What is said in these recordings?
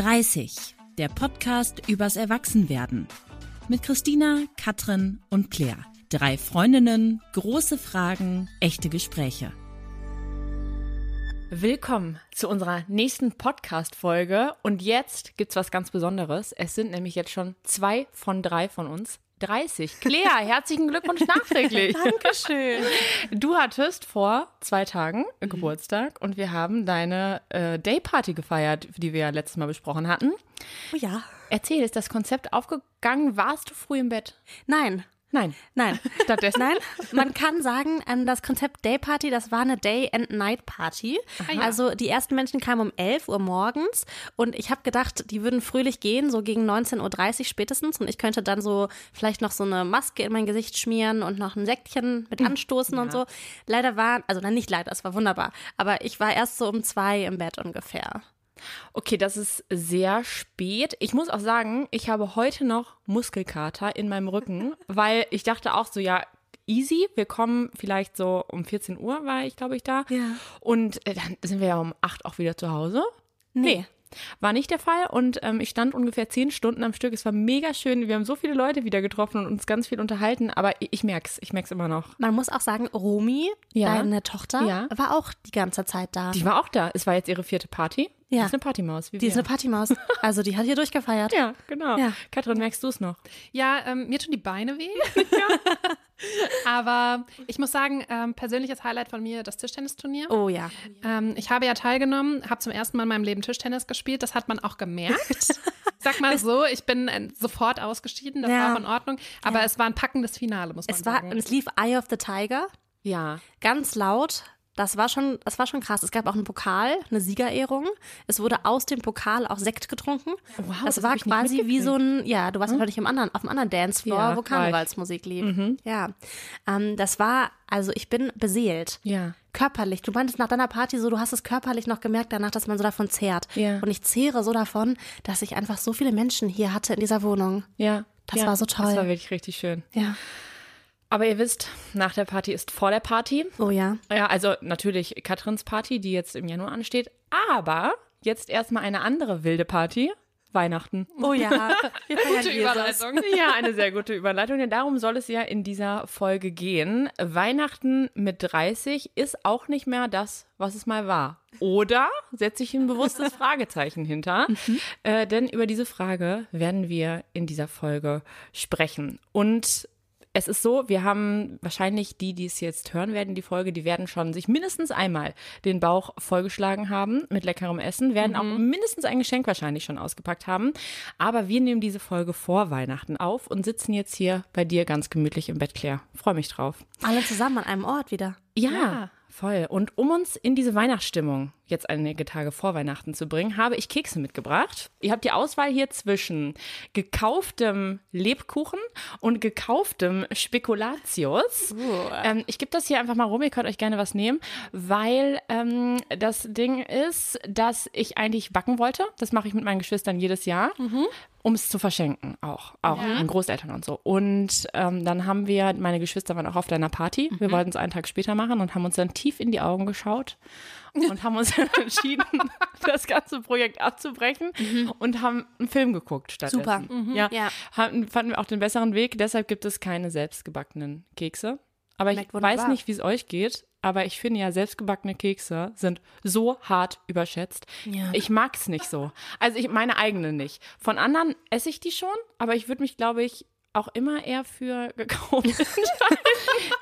30, der Podcast übers Erwachsenwerden. Mit Christina, Katrin und Claire. Drei Freundinnen, große Fragen, echte Gespräche. Willkommen zu unserer nächsten Podcast-Folge. Und jetzt gibt's was ganz Besonderes. Es sind nämlich jetzt schon zwei von drei von uns 30. Claire, herzlichen Glückwunsch nachträglich. Dankeschön. Du hattest vor zwei Tagen Geburtstag und wir haben deine äh, Dayparty gefeiert, die wir ja letztes Mal besprochen hatten. Oh ja. Erzähl, ist das Konzept aufgegangen? Warst du früh im Bett? Nein. Nein. Nein. Stattdessen? Nein, man kann sagen, ähm, das Konzept Day Party, das war eine Day and Night Party. Also die ersten Menschen kamen um 11 Uhr morgens und ich habe gedacht, die würden fröhlich gehen, so gegen 19.30 Uhr spätestens und ich könnte dann so vielleicht noch so eine Maske in mein Gesicht schmieren und noch ein Säckchen mit anstoßen und so. Leider war, also dann nicht leider, es war wunderbar, aber ich war erst so um zwei im Bett ungefähr. Okay, das ist sehr spät. Ich muss auch sagen, ich habe heute noch Muskelkater in meinem Rücken, weil ich dachte auch so, ja, easy, wir kommen vielleicht so um 14 Uhr, war ich, glaube ich, da. Ja. Und äh, dann sind wir ja um 8 auch wieder zu Hause. Nee. War nicht der Fall und ähm, ich stand ungefähr zehn Stunden am Stück. Es war mega schön. Wir haben so viele Leute wieder getroffen und uns ganz viel unterhalten, aber ich, ich merk's, ich merk's immer noch. Man muss auch sagen, Romy, Ja. deine Tochter, Ja. war auch die ganze Zeit da. Die war auch da. Es war jetzt ihre vierte Party. Ja. Die ist eine Partymaus. Wie Die ist wir. eine Partymaus. Also die hat hier durchgefeiert. ja, genau. Ja. Katrin, merkst du es noch? Ja, ähm, mir tun die Beine weh. Aber ich muss sagen, ähm, persönliches Highlight von mir das Tischtennisturnier. Oh ja. Ähm, ich habe ja teilgenommen, habe zum ersten Mal in meinem Leben Tischtennis gespielt. Das hat man auch gemerkt. Sag mal so, ich bin äh, sofort ausgeschieden. Das Ja. war auch in Ordnung. Aber Ja. es war ein packendes Finale, muss man Es war, sagen. und es lief Eye of the Tiger, Ja. ganz laut. Das war schon, das war schon krass. Es gab auch einen Pokal, eine Siegerehrung. Es wurde aus dem Pokal auch Sekt getrunken. Wow, das, das war quasi wie so ein, ja, du warst wahrscheinlich im anderen, auf einem anderen Dancefloor, Ja, wo. Karnevalsmusik lief. Ja, ähm, das war, also ich bin beseelt. Ja. Körperlich. Du meintest nach deiner Party so, du hast es körperlich noch gemerkt danach, dass man so davon zehrt. Ja. Und ich zehre so davon, dass ich einfach so viele Menschen hier hatte in dieser Wohnung. Ja. Das ja. war so toll. Das war wirklich richtig schön. Ja. Aber ihr wisst, nach der Party ist vor der Party. Oh ja. Ja, also natürlich Katrins Party, die jetzt im Januar ansteht. Aber jetzt erstmal eine andere wilde Party. Weihnachten. Oh ja. Gute. Überleitung. Ja, eine sehr gute Überleitung, denn darum soll es ja in dieser Folge gehen. Weihnachten mit 30 ist auch nicht mehr das, was es mal war. Oder setze ich ein bewusstes Fragezeichen hinter? Äh, denn über diese Frage werden wir in dieser Folge sprechen. Und es ist so, wir haben wahrscheinlich die, die es jetzt hören werden, die Folge, die werden schon sich mindestens einmal den Bauch vollgeschlagen haben mit leckerem Essen, werden auch mindestens ein Geschenk wahrscheinlich schon ausgepackt haben. Aber wir nehmen diese Folge vor Weihnachten auf und sitzen jetzt hier bei dir ganz gemütlich im Bett, Claire. Freue mich drauf. Alle zusammen an einem Ort wieder. Ja, voll. Und um uns in diese Weihnachtsstimmung jetzt einige Tage vor Weihnachten zu bringen, habe ich Kekse mitgebracht. Ihr habt die Auswahl hier zwischen gekauftem Lebkuchen und gekauftem Spekulatius. Ähm, ich gebe das hier einfach mal rum, ihr könnt euch gerne was nehmen, weil ähm, das Ding ist, dass ich eigentlich backen wollte. Das mache ich mit meinen Geschwistern jedes Jahr um es zu verschenken, auch, auch an Großeltern und so. Und ähm, dann haben wir, meine Geschwister waren auch auf deiner Party. Wir wollten es einen Tag später machen und haben uns dann tief in die Augen geschaut und haben uns dann entschieden, das ganze Projekt abzubrechen und haben einen Film geguckt stattdessen. Super. Ja, Ja. Hatten, fanden wir auch den besseren Weg. Deshalb gibt es keine selbstgebackenen Kekse. Aber ich Schmeckt wunderbar. weiß nicht, wie es euch geht. Aber ich finde ja, selbstgebackene Kekse sind so hart überschätzt. Ja. Ich mag's nicht so. Also ich meine eigene nicht. Von anderen esse ich die schon, aber ich würde mich, glaube ich, auch immer eher für gekauft entscheiden.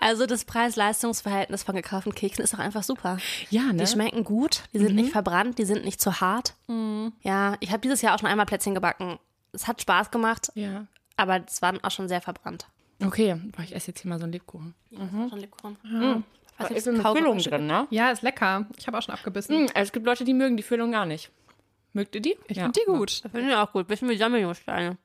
Also das Preis-Leistungs-Verhältnis von gekauften Keksen ist auch einfach super. Ja, ne? Die schmecken gut, die sind nicht verbrannt, die sind nicht zu hart. Ja, ich habe dieses Jahr auch schon einmal Plätzchen gebacken. Es hat Spaß gemacht, Ja. aber es waren auch schon sehr verbrannt. Okay, boah, ich esse jetzt hier mal so einen Lebkuchen. Schon Lebkuchen. Da Was ist eine Füllung drin, ne? ja, ist lecker. Ich habe auch schon abgebissen. Hm, es gibt Leute, die mögen die Füllung gar nicht. Mögt ihr die? Ich finde die gut. Das finde ich auch gut. Bisschen wie Sammeljungsteine.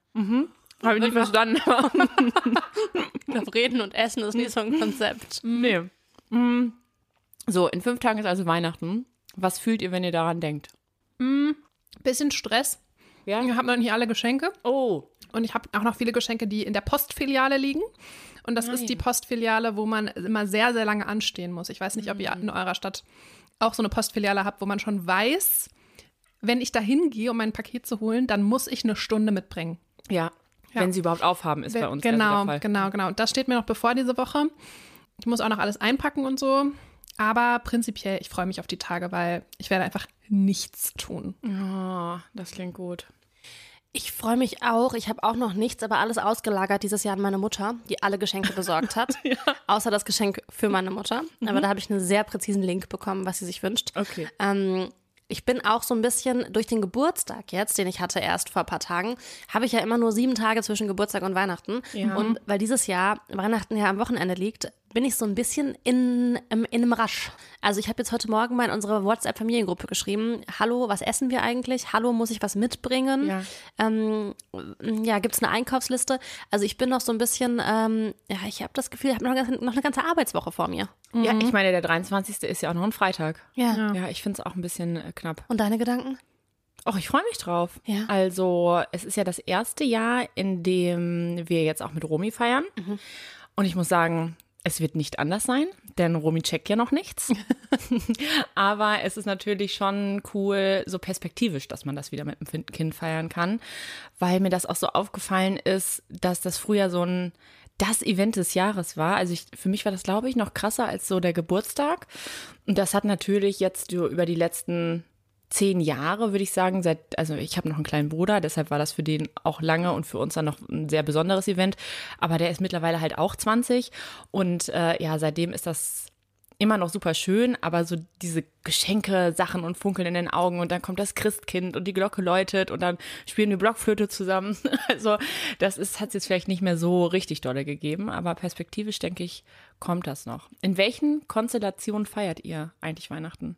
Habe ich nicht verstanden. Auf Reden und Essen ist nicht so ein Konzept. nee. Mm. So, in fünf Tagen ist also Weihnachten. Was fühlt ihr, wenn ihr daran denkt? Bisschen Stress. Ja. Ich habe noch nicht alle Geschenke. Oh. Und ich habe auch noch viele Geschenke, die in der Postfiliale liegen. Und das ist die Postfiliale, wo man immer sehr, sehr lange anstehen muss. Ich weiß nicht, ob ihr in eurer Stadt auch so eine Postfiliale habt, wo man schon weiß, wenn ich da hingehe, um mein Paket zu holen, dann muss ich eine Stunde mitbringen. Ja. Ja. Wenn sie überhaupt aufhaben, ist bei uns genau, der Fall. genau, genau. Und das steht mir noch bevor diese Woche. Ich muss auch noch alles einpacken und so. Aber prinzipiell, ich freue mich auf die Tage, weil ich werde einfach nichts tun. Oh, das klingt gut. Ich freue mich auch. Ich habe auch noch nichts, aber alles ausgelagert dieses Jahr an meine Mutter, die alle Geschenke besorgt hat. Außer das Geschenk für meine Mutter. Aber da habe ich einen sehr präzisen Link bekommen, was sie sich wünscht. Okay. Ähm, ich bin auch so ein bisschen durch den Geburtstag jetzt, den ich hatte erst vor ein paar Tagen, habe ich ja immer nur sieben Tage zwischen Geburtstag und Weihnachten. Ja. Und weil dieses Jahr Weihnachten ja am Wochenende liegt, bin ich so ein bisschen in, in, in einem Rasch. Also ich habe jetzt heute Morgen mal in unsere WhatsApp-Familiengruppe geschrieben, hallo, was essen wir eigentlich? Hallo, muss ich was mitbringen? Ja. Ähm, ja, gibt es eine Einkaufsliste? Also ich bin noch so ein bisschen, ähm, ja, ich habe das Gefühl, ich habe noch, noch eine ganze Arbeitswoche vor mir. Ja, ich meine, der 23. ist ja auch noch ein Freitag. Ja. Ja, ich finde es auch ein bisschen äh, knapp. Und deine Gedanken? Och, ich freue mich drauf. Ja. Also, es ist ja das erste Jahr, in dem wir jetzt auch mit Romy feiern. Und ich muss sagen, es wird nicht anders sein, denn Romy checkt ja noch nichts. Aber es ist natürlich schon cool, so perspektivisch, dass man das wieder mit dem Kind feiern kann, weil mir das auch so aufgefallen ist, dass das früher so ein das Event des Jahres war. Also ich, für mich war das, glaube ich, noch krasser als so der Geburtstag. Und das hat natürlich jetzt über die letzten zehn Jahre, würde ich sagen, seit, also ich habe noch einen kleinen Bruder, deshalb war das für den auch lange und für uns dann noch ein sehr besonderes Event. Aber der ist mittlerweile halt auch 20 und äh, ja, seitdem ist das immer noch super schön, aber so diese Geschenke, Sachen und Funkeln in den Augen und dann kommt das Christkind und die Glocke läutet und dann spielen wir Blockflöte zusammen. Also das ist hat es jetzt vielleicht nicht mehr so richtig dolle gegeben, aber perspektivisch denke ich, kommt das noch. In welchen Konstellationen feiert ihr eigentlich Weihnachten?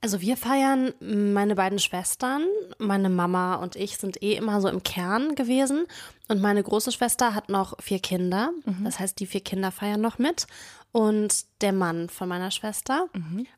Also wir feiern, meine beiden Schwestern, meine Mama und ich sind eh immer so im Kern gewesen. Und meine große Schwester hat noch vier Kinder. Das heißt, die vier Kinder feiern noch mit. Und der Mann von meiner Schwester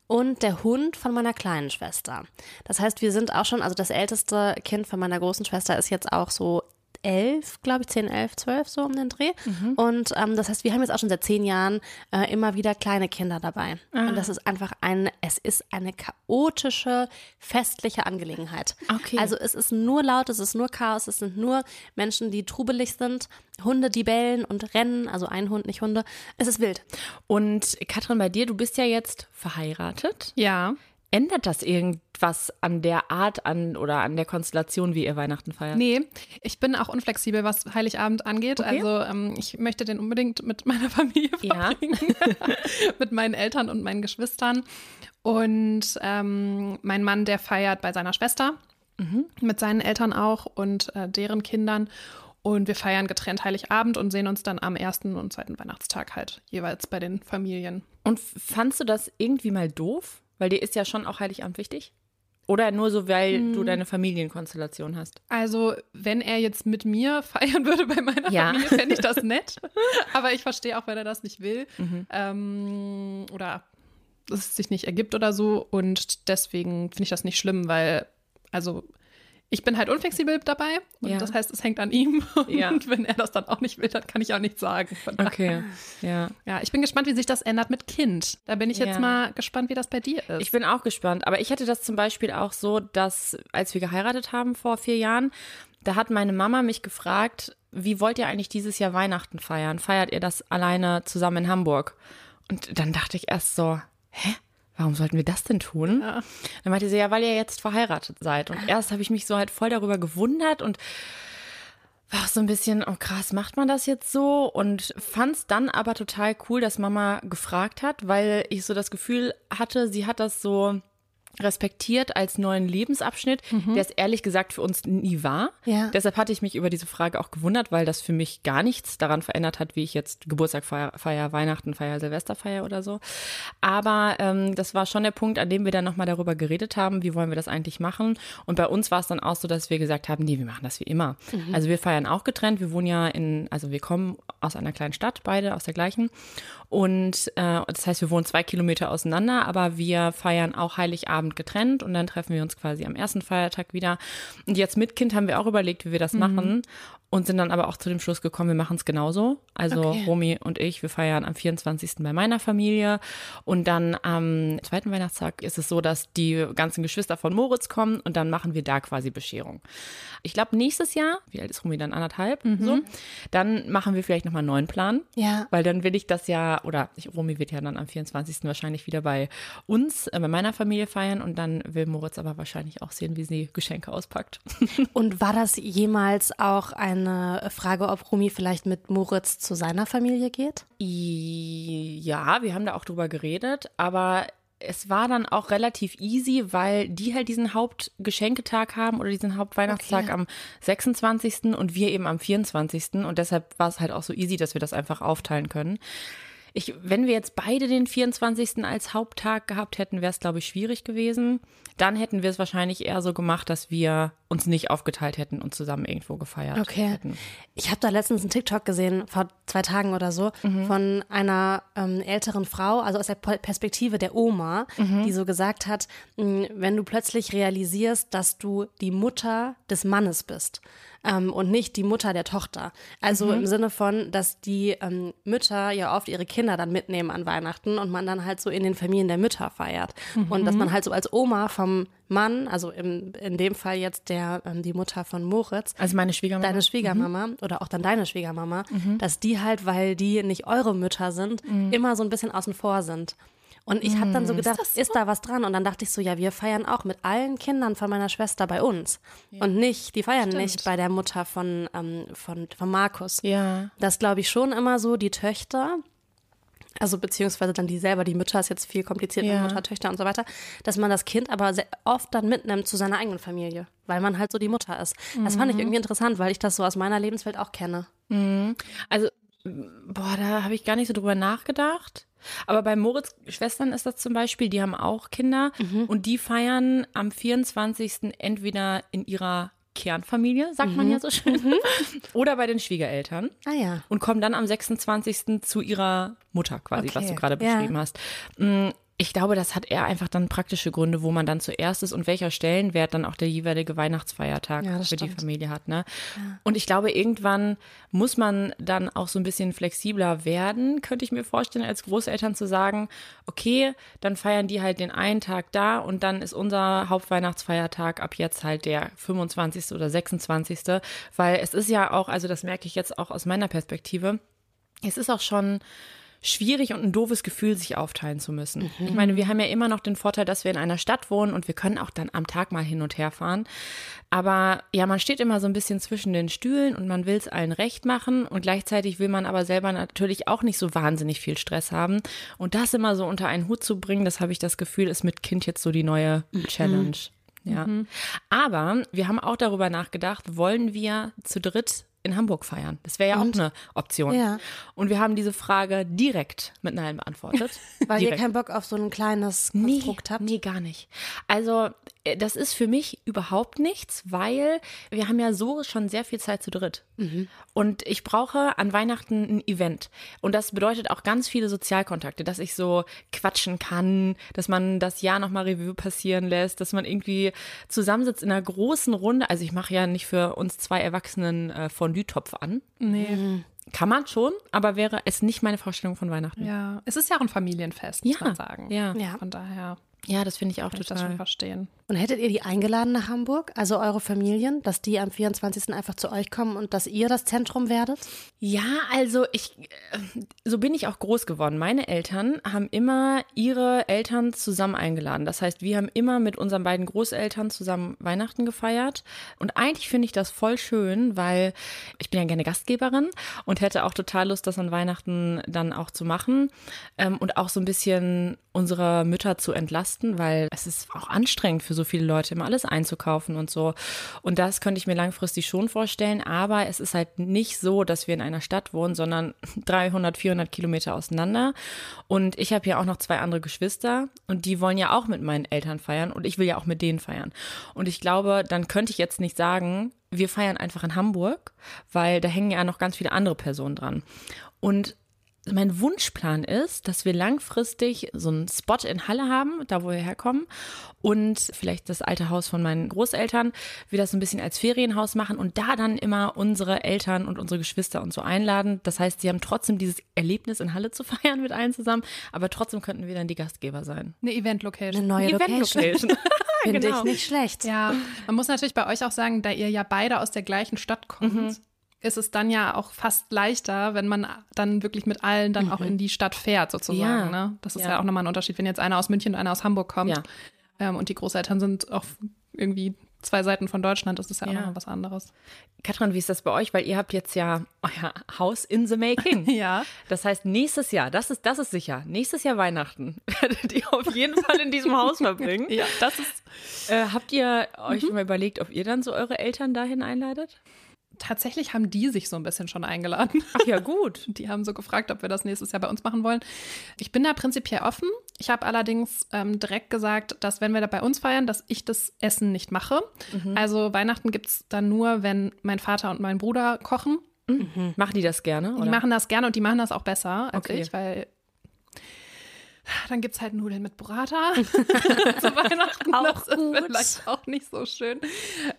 und der Hund von meiner kleinen Schwester. Das heißt, wir sind auch schon, also das älteste Kind von meiner großen Schwester ist jetzt auch so elf, glaube ich, zehn, elf, zwölf, so um den Dreh. Und ähm, das heißt, wir haben jetzt auch schon seit zehn Jahren äh, immer wieder kleine Kinder dabei. Und das ist einfach ein, es ist eine chaotische, festliche Angelegenheit. Okay. Also es ist nur laut, es ist nur Chaos, es sind nur Menschen, die trubelig sind, Hunde, die bellen und rennen, also ein Hund, nicht Hunde. Es ist wild. Und Katrin, bei dir, du bist ja jetzt verheiratet. Ja. Ändert das irgendwas an der Art an oder an der Konstellation, wie ihr Weihnachten feiert? Nee, ich bin auch unflexibel, was Heiligabend angeht. Okay. Also ähm, ich möchte den unbedingt mit meiner Familie Ja. verbringen. mit meinen Eltern und meinen Geschwistern. Und ähm, mein Mann, der feiert bei seiner Schwester. Mit seinen Eltern auch und äh, deren Kindern. Und wir feiern getrennt Heiligabend und sehen uns dann am ersten und zweiten Weihnachtstag halt jeweils bei den Familien. Und fandst du das irgendwie mal doof? Weil dir ist ja schon auch Heiligabend wichtig? Oder nur so, weil Hm. du deine Familienkonstellation hast? Also, wenn er jetzt mit mir feiern würde bei meiner Ja. Familie, fände ich das nett. Aber ich verstehe auch, wenn er das nicht will. Mhm. Ähm, oder es sich nicht ergibt oder so. Und deswegen finde ich das nicht schlimm, weil, also, ich bin halt unflexibel dabei. Und Ja. das heißt, es hängt an ihm. Und Ja. wenn er das dann auch nicht will, dann kann ich auch nichts sagen. Okay, ja. Ja, ich bin gespannt, wie sich das ändert mit Kind. Da bin ich jetzt Ja. mal gespannt, wie das bei dir ist. Ich bin auch gespannt. Aber ich hatte das zum Beispiel auch so, dass als wir geheiratet haben vor vier Jahren, da hat meine Mama mich gefragt, wie wollt ihr eigentlich dieses Jahr Weihnachten feiern? Feiert ihr das alleine zusammen in Hamburg? Und dann dachte ich erst so, hä? Warum sollten wir das denn tun? Ja. Dann meinte sie, ja, weil ihr jetzt verheiratet seid. Und erst habe ich mich so halt voll darüber gewundert und war auch so ein bisschen, oh krass, macht man das jetzt so? Und fand es dann aber total cool, dass Mama gefragt hat, weil ich so das Gefühl hatte, sie hat das so respektiert als neuen Lebensabschnitt, der es ehrlich gesagt für uns nie war. Ja. Deshalb hatte ich mich über diese Frage auch gewundert, weil das für mich gar nichts daran verändert hat, wie ich jetzt Geburtstag feier, feier Weihnachten feier, Silvester feier oder so. Aber ähm, das war schon der Punkt, an dem wir dann nochmal darüber geredet haben, wie wollen wir das eigentlich machen. Und bei uns war es dann auch so, dass wir gesagt haben, nee, wir machen das wie immer. Also wir feiern auch getrennt. Wir wohnen ja in, also wir kommen aus einer kleinen Stadt, beide aus der gleichen. Und äh, das heißt, wir wohnen zwei Kilometer auseinander, aber wir feiern auch Heiligabend getrennt und dann treffen wir uns quasi am ersten Feiertag wieder. Und jetzt mit Kind haben wir auch überlegt, wie wir das mhm. machen und sind dann aber auch zu dem Schluss gekommen, wir machen es genauso. Also okay. Romy und ich, wir feiern am 24. bei meiner Familie und dann am zweiten Weihnachtstag ist es so, dass die ganzen Geschwister von Moritz kommen und dann machen wir da quasi Bescherung. Ich glaube, nächstes Jahr, wie alt ist Romy dann anderthalb, mhm. so, dann machen wir vielleicht nochmal einen neuen Plan. Ja. Weil dann will ich das ja, oder ich, Romy wird ja dann am 24. wahrscheinlich wieder bei uns, äh, bei meiner Familie feiern und dann will Moritz aber wahrscheinlich auch sehen, wie sie Geschenke auspackt. Und war das jemals auch ein eine Frage, ob Rumi vielleicht mit Moritz zu seiner Familie geht? Ja, wir haben da auch drüber geredet, aber es war dann auch relativ easy, weil die halt diesen Hauptgeschenketag haben oder diesen Hauptweihnachtstag okay. am 26. und wir eben am 24. Und deshalb war es halt auch so easy, dass wir das einfach aufteilen können. Ich, wenn wir jetzt beide den 24. als Haupttag gehabt hätten, wäre es, glaube ich, schwierig gewesen. Dann hätten wir es wahrscheinlich eher so gemacht, dass wir uns nicht aufgeteilt hätten und zusammen irgendwo gefeiert okay. hätten. Ich habe da letztens einen TikTok gesehen, vor zwei Tagen oder so, mhm. von einer ähm, älteren Frau, also aus der Perspektive der Oma, mhm. die so gesagt hat, wenn du plötzlich realisierst, dass du die Mutter des Mannes bist ähm, und nicht die Mutter der Tochter. Also mhm. im Sinne von, dass die ähm, Mütter ja oft ihre Kinder dann mitnehmen an Weihnachten und man dann halt so in den Familien der Mütter feiert. Mhm. Und dass man halt so als Oma vom Mann, also im, in dem Fall jetzt der ähm, die Mutter von Moritz, also meine Schwiegermama, deine Schwiegermama mhm. oder auch dann deine Schwiegermama, mhm. dass die halt, weil die nicht eure Mütter sind, mhm. immer so ein bisschen außen vor sind. Und ich habe dann so hm. gedacht, ist, so? ist, da was dran? Und dann dachte ich so, ja, wir feiern auch mit allen Kindern von meiner Schwester bei uns. Ja. Und nicht, die feiern Stimmt. nicht bei der Mutter von, ähm, von, von Markus. Ja. Das glaube ich schon immer so, die Töchter, also beziehungsweise dann die selber, die Mütter ist jetzt viel komplizierter, ja. Mutter, Töchter und so weiter, dass man das Kind aber oft dann mitnimmt zu seiner eigenen Familie, weil man halt so die Mutter ist. Mhm. Das fand ich mhm. irgendwie interessant, weil ich das so aus meiner Lebenswelt auch kenne. Mhm. Also, boah, da habe ich gar nicht so drüber nachgedacht. Aber bei Moritz Schwestern ist das zum Beispiel, die haben auch Kinder mhm. und die feiern am 24. entweder in ihrer Kernfamilie, sagt mhm. man ja so schön, mhm. oder bei den Schwiegereltern. Ah ja. Und kommen dann am 26. zu ihrer Mutter quasi, okay. was du gerade beschrieben ja. hast. Ich glaube, das hat eher einfach dann praktische Gründe, wo man dann zuerst ist und welcher Stellenwert dann auch der jeweilige Weihnachtsfeiertag ja, für stimmt. die Familie hat. Ne? Ja. Und ich glaube, irgendwann muss man dann auch so ein bisschen flexibler werden, könnte ich mir vorstellen, als Großeltern zu sagen, okay, dann feiern die halt den einen Tag da und dann ist unser Hauptweihnachtsfeiertag ab jetzt halt der 25. oder 26. Weil es ist ja auch, also das merke ich jetzt auch aus meiner Perspektive, es ist auch schon schwierig und ein doofes Gefühl, sich aufteilen zu müssen. Mhm. Ich meine, wir haben ja immer noch den Vorteil, dass wir in einer Stadt wohnen und wir können auch dann am Tag mal hin und her fahren. Aber ja, man steht immer so ein bisschen zwischen den Stühlen und man will es allen recht machen und gleichzeitig will man aber selber natürlich auch nicht so wahnsinnig viel Stress haben. Und das immer so unter einen Hut zu bringen, das habe ich das Gefühl, ist mit Kind jetzt so die neue mhm. Challenge. Ja. Mhm. Aber wir haben auch darüber nachgedacht, wollen wir zu dritt in Hamburg feiern. Das wäre ja und? auch eine Option. Ja. Und wir haben diese Frage direkt mit Nein beantwortet. Weil direkt. ihr keinen Bock auf so ein kleines Konstrukt nee, habt? Nee, gar nicht. Also, das ist für mich überhaupt nichts, weil wir haben ja so schon sehr viel Zeit zu dritt. Mhm. Und ich brauche an Weihnachten ein Event. Und das bedeutet auch ganz viele Sozialkontakte, dass ich so quatschen kann, dass man das Jahr nochmal Revue passieren lässt, dass man irgendwie zusammensitzt in einer großen Runde. Also ich mache ja nicht für uns zwei Erwachsenen äh, von Fondue-Topf an. Nee. Mhm. Kann man schon, aber wäre es nicht meine Vorstellung von Weihnachten. Ja, es ist ja auch ein Familienfest, muss ja. man sagen. Ja. ja. Von daher. Ja, das finde ich auch Kann total. Ich das schon verstehen. Und hättet ihr die eingeladen nach Hamburg, also eure Familien, dass die am 24. einfach zu euch kommen und dass ihr das Zentrum werdet? Ja, also ich, äh, so bin ich auch groß geworden. Meine Eltern haben immer ihre Eltern zusammen eingeladen. Das heißt, wir haben immer mit unseren beiden Großeltern zusammen Weihnachten gefeiert. Und eigentlich finde ich das voll schön, weil ich bin ja gerne Gastgeberin und hätte auch total Lust, das an Weihnachten dann auch zu machen ähm, und auch so ein bisschen unsere Mütter zu entlasten, weil es ist auch anstrengend für so viele Leute, immer alles einzukaufen und so. Und das könnte ich mir langfristig schon vorstellen, aber es ist halt nicht so, dass wir in einer Stadt wohnen, sondern 300, 400 Kilometer auseinander. Und ich habe ja auch noch zwei andere Geschwister und die wollen ja auch mit meinen Eltern feiern und ich will ja auch mit denen feiern. Und ich glaube, dann könnte ich jetzt nicht sagen, wir feiern einfach in Hamburg, weil da hängen ja noch ganz viele andere Personen dran. Und mein Wunschplan ist, dass wir langfristig so einen Spot in Halle haben, da wo wir herkommen und vielleicht das alte Haus von meinen Großeltern, wir das so ein bisschen als Ferienhaus machen und da dann immer unsere Eltern und unsere Geschwister und so einladen. Das heißt, sie haben trotzdem dieses Erlebnis in Halle zu feiern mit allen zusammen, aber trotzdem könnten wir dann die Gastgeber sein. Eine Event-Location. Eine neue Event Location. Location. Finde Genau. ich nicht schlecht. Ja, man muss natürlich bei euch auch sagen, da ihr ja beide aus der gleichen Stadt kommt, Mhm. Ist es dann ja auch fast leichter, wenn man dann wirklich mit allen dann auch in die Stadt fährt, sozusagen. Ja. Ne? Das ist ja. Ja. auch nochmal ein Unterschied, wenn jetzt einer aus München und einer aus Hamburg kommt. Ja. Ähm, und die Großeltern sind auf irgendwie zwei Seiten von Deutschland, das ist ja, auch nochmal was anderes. Katrin, wie ist das bei euch? Weil ihr habt jetzt ja euer Haus in the making. Ja. Das heißt, nächstes Jahr, das ist, das ist sicher, nächstes Jahr Weihnachten werdet ihr auf jeden Fall in diesem Haus verbringen. Ja, das ist Äh, habt ihr euch mal überlegt, ob ihr dann so eure Eltern dahin einladet? Tatsächlich haben die sich so ein bisschen schon eingeladen. Ach ja, gut. Die haben so gefragt, ob wir das nächstes Jahr bei uns machen wollen. Ich bin da prinzipiell offen. Ich habe allerdings ähm, direkt gesagt, dass wenn wir da bei uns feiern, dass ich das Essen nicht mache. Also Weihnachten gibt es dann nur, wenn mein Vater und mein Bruder kochen. Machen die das gerne? Die Oder? machen das gerne und die machen das auch besser als Okay. ich, weil dann gibt es halt Nudeln mit Burrata zu Weihnachten. Auch das gut. ist vielleicht auch nicht so schön.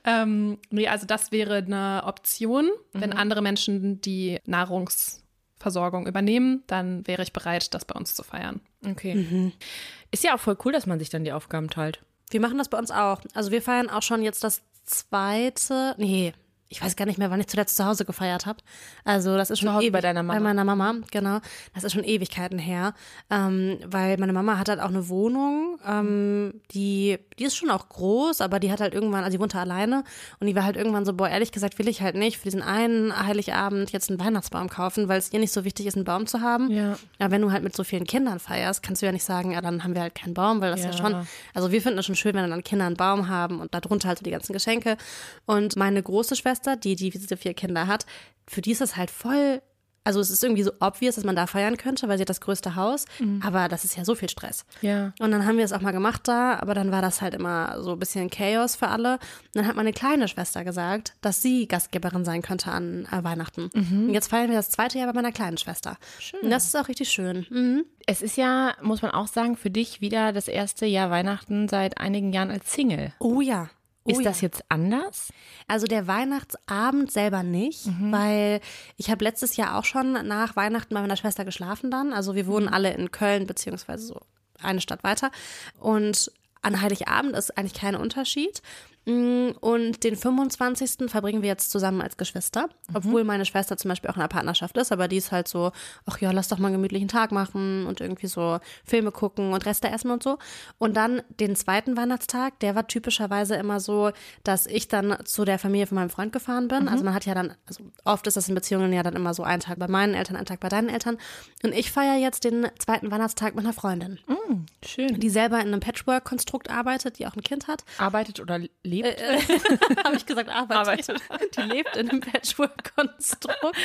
Ähm, nee, also das wäre eine Option. Wenn andere Menschen die Nahrungsversorgung übernehmen, dann wäre ich bereit, das bei uns zu feiern. Okay. Ist ja auch voll cool, dass man sich dann die Aufgaben teilt. Wir machen das bei uns auch. Also wir feiern auch schon jetzt das zweite, nee, ich weiß gar nicht mehr, wann ich zuletzt zu Hause gefeiert habe. Also das ist schon Hause ewig, bei deiner Mama. Bei meiner Mama, genau. Das ist schon Ewigkeiten her, ähm, weil meine Mama hat halt auch eine Wohnung, ähm, die, die ist schon auch groß, aber die hat halt irgendwann, also die wohnte alleine und die war halt irgendwann so, boah, ehrlich gesagt will ich halt nicht für diesen einen Heiligabend jetzt einen Weihnachtsbaum kaufen, weil es ihr nicht so wichtig ist, einen Baum zu haben. Ja. Ja, wenn du halt mit so vielen Kindern feierst, kannst du ja nicht sagen, ja, dann haben wir halt keinen Baum, weil das ja, Ja. schon, also wir finden es schon schön, wenn dann Kinder einen Baum haben und darunter halt so die ganzen Geschenke. Und meine große Schwester, die, die diese vier Kinder hat, für die ist das halt voll, also es ist irgendwie so obvious, dass man da feiern könnte, weil sie hat das größte Haus, aber das ist ja so viel Stress. Ja. Und dann haben wir es auch mal gemacht da, aber dann war das halt immer so ein bisschen Chaos für alle. Und dann hat meine kleine Schwester gesagt, dass sie Gastgeberin sein könnte an äh, Weihnachten. Und jetzt feiern wir das zweite Jahr bei meiner kleinen Schwester. Schön. Und das ist auch richtig schön. Mhm. Es ist ja, muss man auch sagen, für dich wieder das erste Jahr Weihnachten seit einigen Jahren als Single. Oh ja. Oh ist ja. das jetzt anders? Also der Weihnachtsabend selber nicht, weil ich habe letztes Jahr auch schon nach Weihnachten bei meiner Schwester geschlafen dann. Also wir wohnen alle in Köln beziehungsweise so eine Stadt weiter und an Heiligabend ist eigentlich kein Unterschied. Mm, Und den 25. verbringen wir jetzt zusammen als Geschwister, obwohl meine Schwester zum Beispiel auch in einer Partnerschaft ist, aber die ist halt so, ach ja, lass doch mal einen gemütlichen Tag machen und irgendwie so Filme gucken und Reste essen und so. Und dann den zweiten Weihnachtstag, der war typischerweise immer so, dass ich dann zu der Familie von meinem Freund gefahren bin. Also man hat ja dann, also oft ist das in Beziehungen ja dann immer so ein Tag bei meinen Eltern, ein Tag bei deinen Eltern. Und ich feiere jetzt den zweiten Weihnachtstag mit einer Freundin, Schön. die selber in einem Patchwork-Konstrukt arbeitet, die auch ein Kind hat. Arbeitet oder lebt? habe ich gesagt, arbeitet. Die lebt in einem Patchwork-Konstrukt.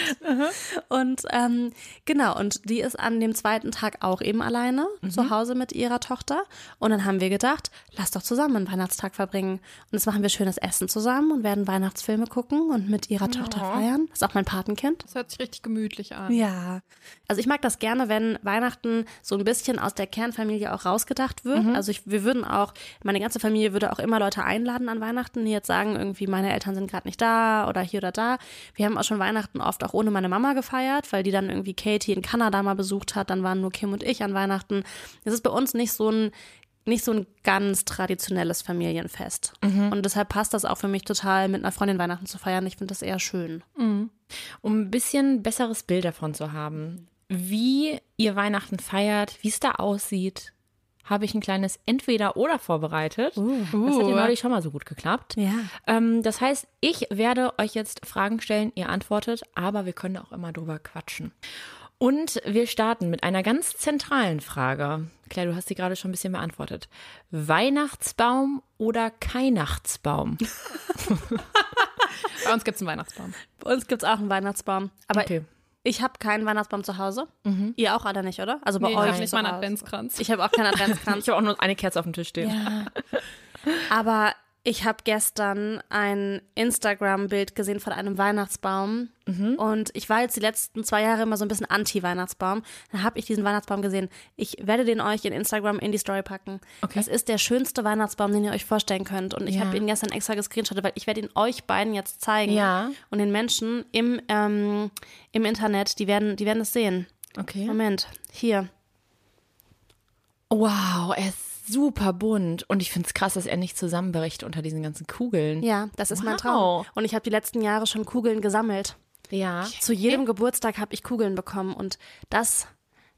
und ähm, genau, und die ist an dem zweiten Tag auch eben alleine zu Hause mit ihrer Tochter. Und dann haben wir gedacht, lass doch zusammen einen Weihnachtstag verbringen. Und jetzt machen wir schönes Essen zusammen und werden Weihnachtsfilme gucken und mit ihrer Tochter feiern. Das ist auch mein Patenkind. Das hört sich richtig gemütlich an. Ja. Also ich mag das gerne, wenn Weihnachten so ein bisschen aus der Kernfamilie auch rausgedacht wird. Also ich, wir würden auch, meine ganze Familie würde auch immer Leute einladen an Weihnachten, die jetzt sagen, irgendwie meine Eltern sind gerade nicht da oder hier oder da. Wir haben auch schon Weihnachten oft auch ohne meine Mama gefeiert, weil die dann irgendwie Katie in Kanada mal besucht hat. Dann waren nur Kim und ich an Weihnachten. Es ist bei uns nicht so ein nicht so ein ganz traditionelles Familienfest. Und deshalb passt das auch für mich total, mit einer Freundin Weihnachten zu feiern. Ich finde das eher schön. Um ein bisschen besseres Bild davon zu haben, wie ihr Weihnachten feiert, wie es da aussieht, habe ich ein kleines Entweder-Oder vorbereitet. Das hat ja neulich schon mal so gut geklappt. Ja. Ähm, das heißt, ich werde euch jetzt Fragen stellen, ihr antwortet, aber wir können auch immer drüber quatschen. Und wir starten mit einer ganz zentralen Frage. Claire, du hast sie gerade schon ein bisschen beantwortet. Weihnachtsbaum oder Keinachtsbaum? Bei uns gibt es einen Weihnachtsbaum. Bei uns gibt es auch einen Weihnachtsbaum. Aber Okay. Ich habe keinen Weihnachtsbaum zu Hause. Ihr auch alle nicht, oder? Also bei Nee, ich euch habe nicht zu mal einen Hause. Adventskranz. Ich habe auch keinen Adventskranz. Ich habe auch nur eine Kerze auf dem Tisch stehen. Aber Ich habe gestern ein Instagram-Bild gesehen von einem Weihnachtsbaum. Und ich war jetzt die letzten zwei Jahre immer so ein bisschen anti-Weihnachtsbaum. Dann habe ich diesen Weihnachtsbaum gesehen. Ich werde den euch in Instagram in die Story packen. Okay. Das ist der schönste Weihnachtsbaum, den ihr euch vorstellen könnt. Und ich Ja. habe ihn gestern extra gescreenshottet, weil ich werde ihn euch beiden jetzt zeigen. Ja. Und den Menschen im, ähm, im Internet, die werden, die werden es sehen. Okay. Moment, hier. Wow, ist super bunt. Und ich finde es krass, dass er nicht zusammenbricht unter diesen ganzen Kugeln. Ja, das ist mein Wow. Traum. Und ich habe die letzten Jahre schon Kugeln gesammelt. Ja. Zu jedem Geburtstag habe ich Kugeln bekommen und das,